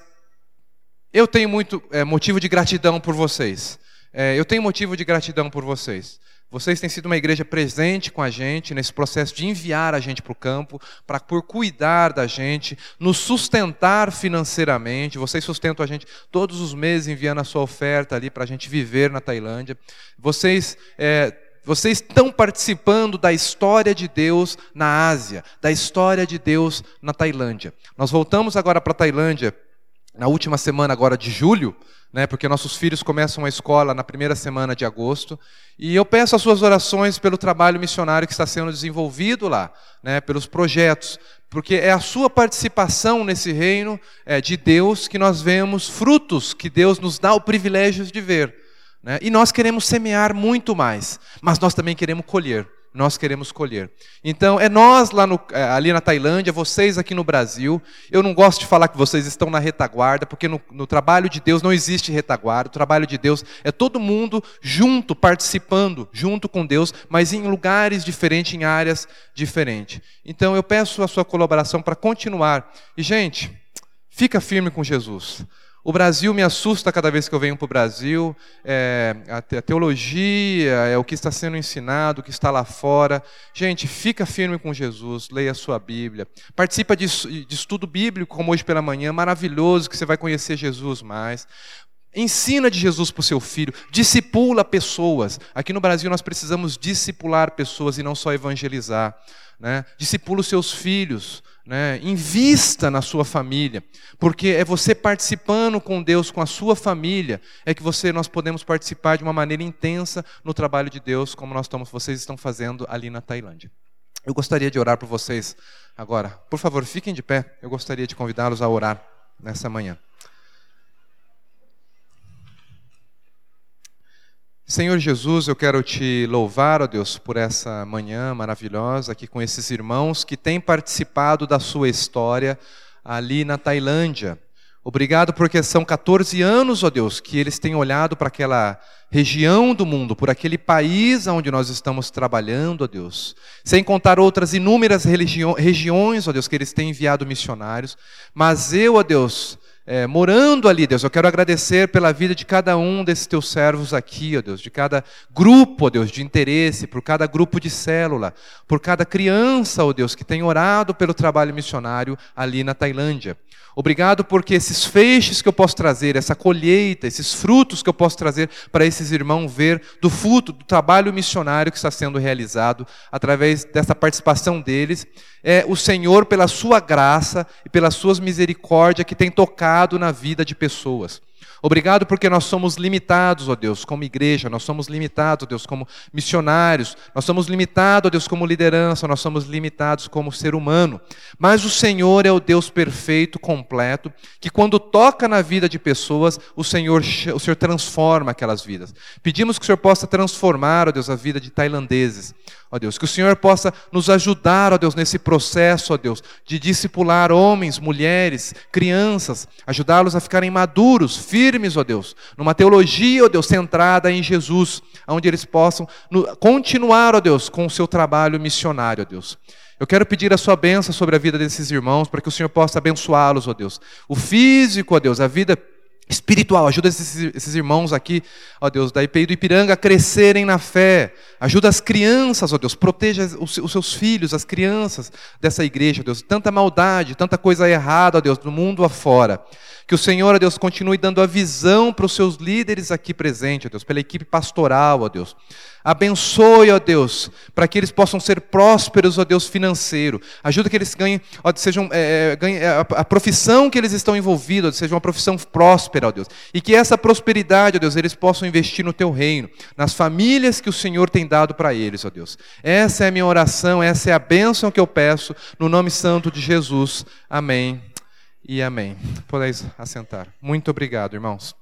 eu tenho muito é, motivo de gratidão por vocês. É, eu tenho motivo de gratidão por vocês. Vocês têm sido uma igreja presente com a gente nesse processo de enviar a gente para o campo, para por cuidar da gente, nos sustentar financeiramente. Vocês sustentam a gente todos os meses enviando a sua oferta ali para a gente viver na Tailândia. Vocês é, vocês estão participando da história de Deus na Ásia, da história de Deus na Tailândia. Nós voltamos agora para a Tailândia na última semana agora de julho, né, porque nossos filhos começam a escola na primeira semana de agosto, e eu peço as suas orações pelo trabalho missionário que está sendo desenvolvido lá, né, pelos projetos, porque é a sua participação nesse reino é, de Deus que nós vemos frutos que Deus nos dá o privilégio de ver. Né, e nós queremos semear muito mais, mas nós também queremos colher nós queremos colher. Então, é nós lá no, é, ali na Tailândia, vocês aqui no Brasil. Eu não gosto de falar que vocês estão na retaguarda, porque no, no, trabalho de Deus não existe retaguarda. O trabalho de Deus é todo mundo junto, participando, junto com Deus, mas em lugares diferentes, em áreas diferentes. Então, eu peço a sua colaboração para continuar. E, gente, fica firme com Jesus. O Brasil me assusta cada vez que eu venho para o Brasil. É, a, teologia, é o que está sendo ensinado, o que está lá fora. Gente, fica firme com Jesus, leia a sua Bíblia. Participa de, de estudo bíblico, como hoje pela manhã, maravilhoso, que você vai conhecer Jesus mais. Ensina de Jesus para o seu filho, discipula pessoas. Aqui no Brasil nós precisamos discipular pessoas e não só evangelizar. Né? Discipula os seus filhos, né? Invista na sua família, porque é você participando com Deus, com a sua família, é que você nós podemos participar de uma maneira intensa no trabalho de Deus, como nós estamos, vocês estão fazendo ali na Tailândia. Eu gostaria de orar por vocês agora. Por favor, fiquem de pé. Eu gostaria de convidá-los a orar nessa manhã. Senhor Jesus, eu quero te louvar, ó Deus, por essa manhã maravilhosa aqui com esses irmãos que têm participado da sua história ali na Tailândia. Obrigado porque são 14 anos, ó Deus, que eles têm olhado para aquela região do mundo, por aquele país onde nós estamos trabalhando, ó Deus. Sem contar outras inúmeras regiões, ó Deus, que eles têm enviado missionários. Mas eu, ó Deus, é, morando ali, Deus. Eu quero agradecer pela vida de cada um desses teus servos aqui, ó Deus, de cada grupo, ó Deus, de interesse, por cada grupo de célula, por cada criança, ó Deus, que tem orado pelo trabalho missionário ali na Tailândia. Obrigado porque esses feixes que eu posso trazer, essa colheita, esses frutos que eu posso trazer para esses irmãos ver do fruto do trabalho missionário que está sendo realizado através dessa participação deles, é o Senhor pela sua graça e pelas suas misericórdias que tem tocado na vida de pessoas. Obrigado porque nós somos limitados, ó Deus, como igreja, nós somos limitados, ó Deus, como missionários, nós somos limitados, ó Deus, como liderança, nós somos limitados como ser humano. Mas o Senhor é o Deus perfeito, completo, que quando toca na vida de pessoas, o Senhor, o Senhor transforma aquelas vidas. Pedimos que o Senhor possa transformar, ó Deus, a vida de tailandeses. Ó Deus, que o Senhor possa nos ajudar, ó Deus, nesse processo, ó Deus, de discipular homens, mulheres, crianças, ajudá-los a ficarem maduros, firmes, ó Deus, numa teologia, ó Deus, centrada em Jesus, onde eles possam continuar, ó Deus, com o seu trabalho missionário, ó Deus. Eu quero pedir a sua bênção sobre a vida desses irmãos, para que o Senhor possa abençoá-los, ó Deus. O físico, ó Deus, a vida espiritual. Ajuda esses, esses, irmãos aqui, ó Deus, da IPI do Ipiranga a crescerem na fé. Ajuda as crianças, ó Deus, proteja os, os seus filhos, as crianças dessa igreja, ó Deus. Tanta maldade, tanta coisa errada, ó Deus, no mundo afora. Que o Senhor, ó Deus, continue dando a visão para os seus líderes aqui presentes, ó Deus, pela equipe pastoral, ó Deus. Abençoe, ó Deus, para que eles possam ser prósperos, ó Deus, financeiro. Ajuda que eles ganhem, ó, sejam, é, ganhem a, a, profissão que eles estão envolvidos, seja uma profissão próspera, ó Deus. E que essa prosperidade, ó Deus, eles possam investir no teu reino, nas famílias que o Senhor tem dado para eles, ó Deus. Essa é a minha oração, essa é a bênção que eu peço, no nome santo de Jesus. Amém e amém. Podeis assentar. Muito obrigado, irmãos.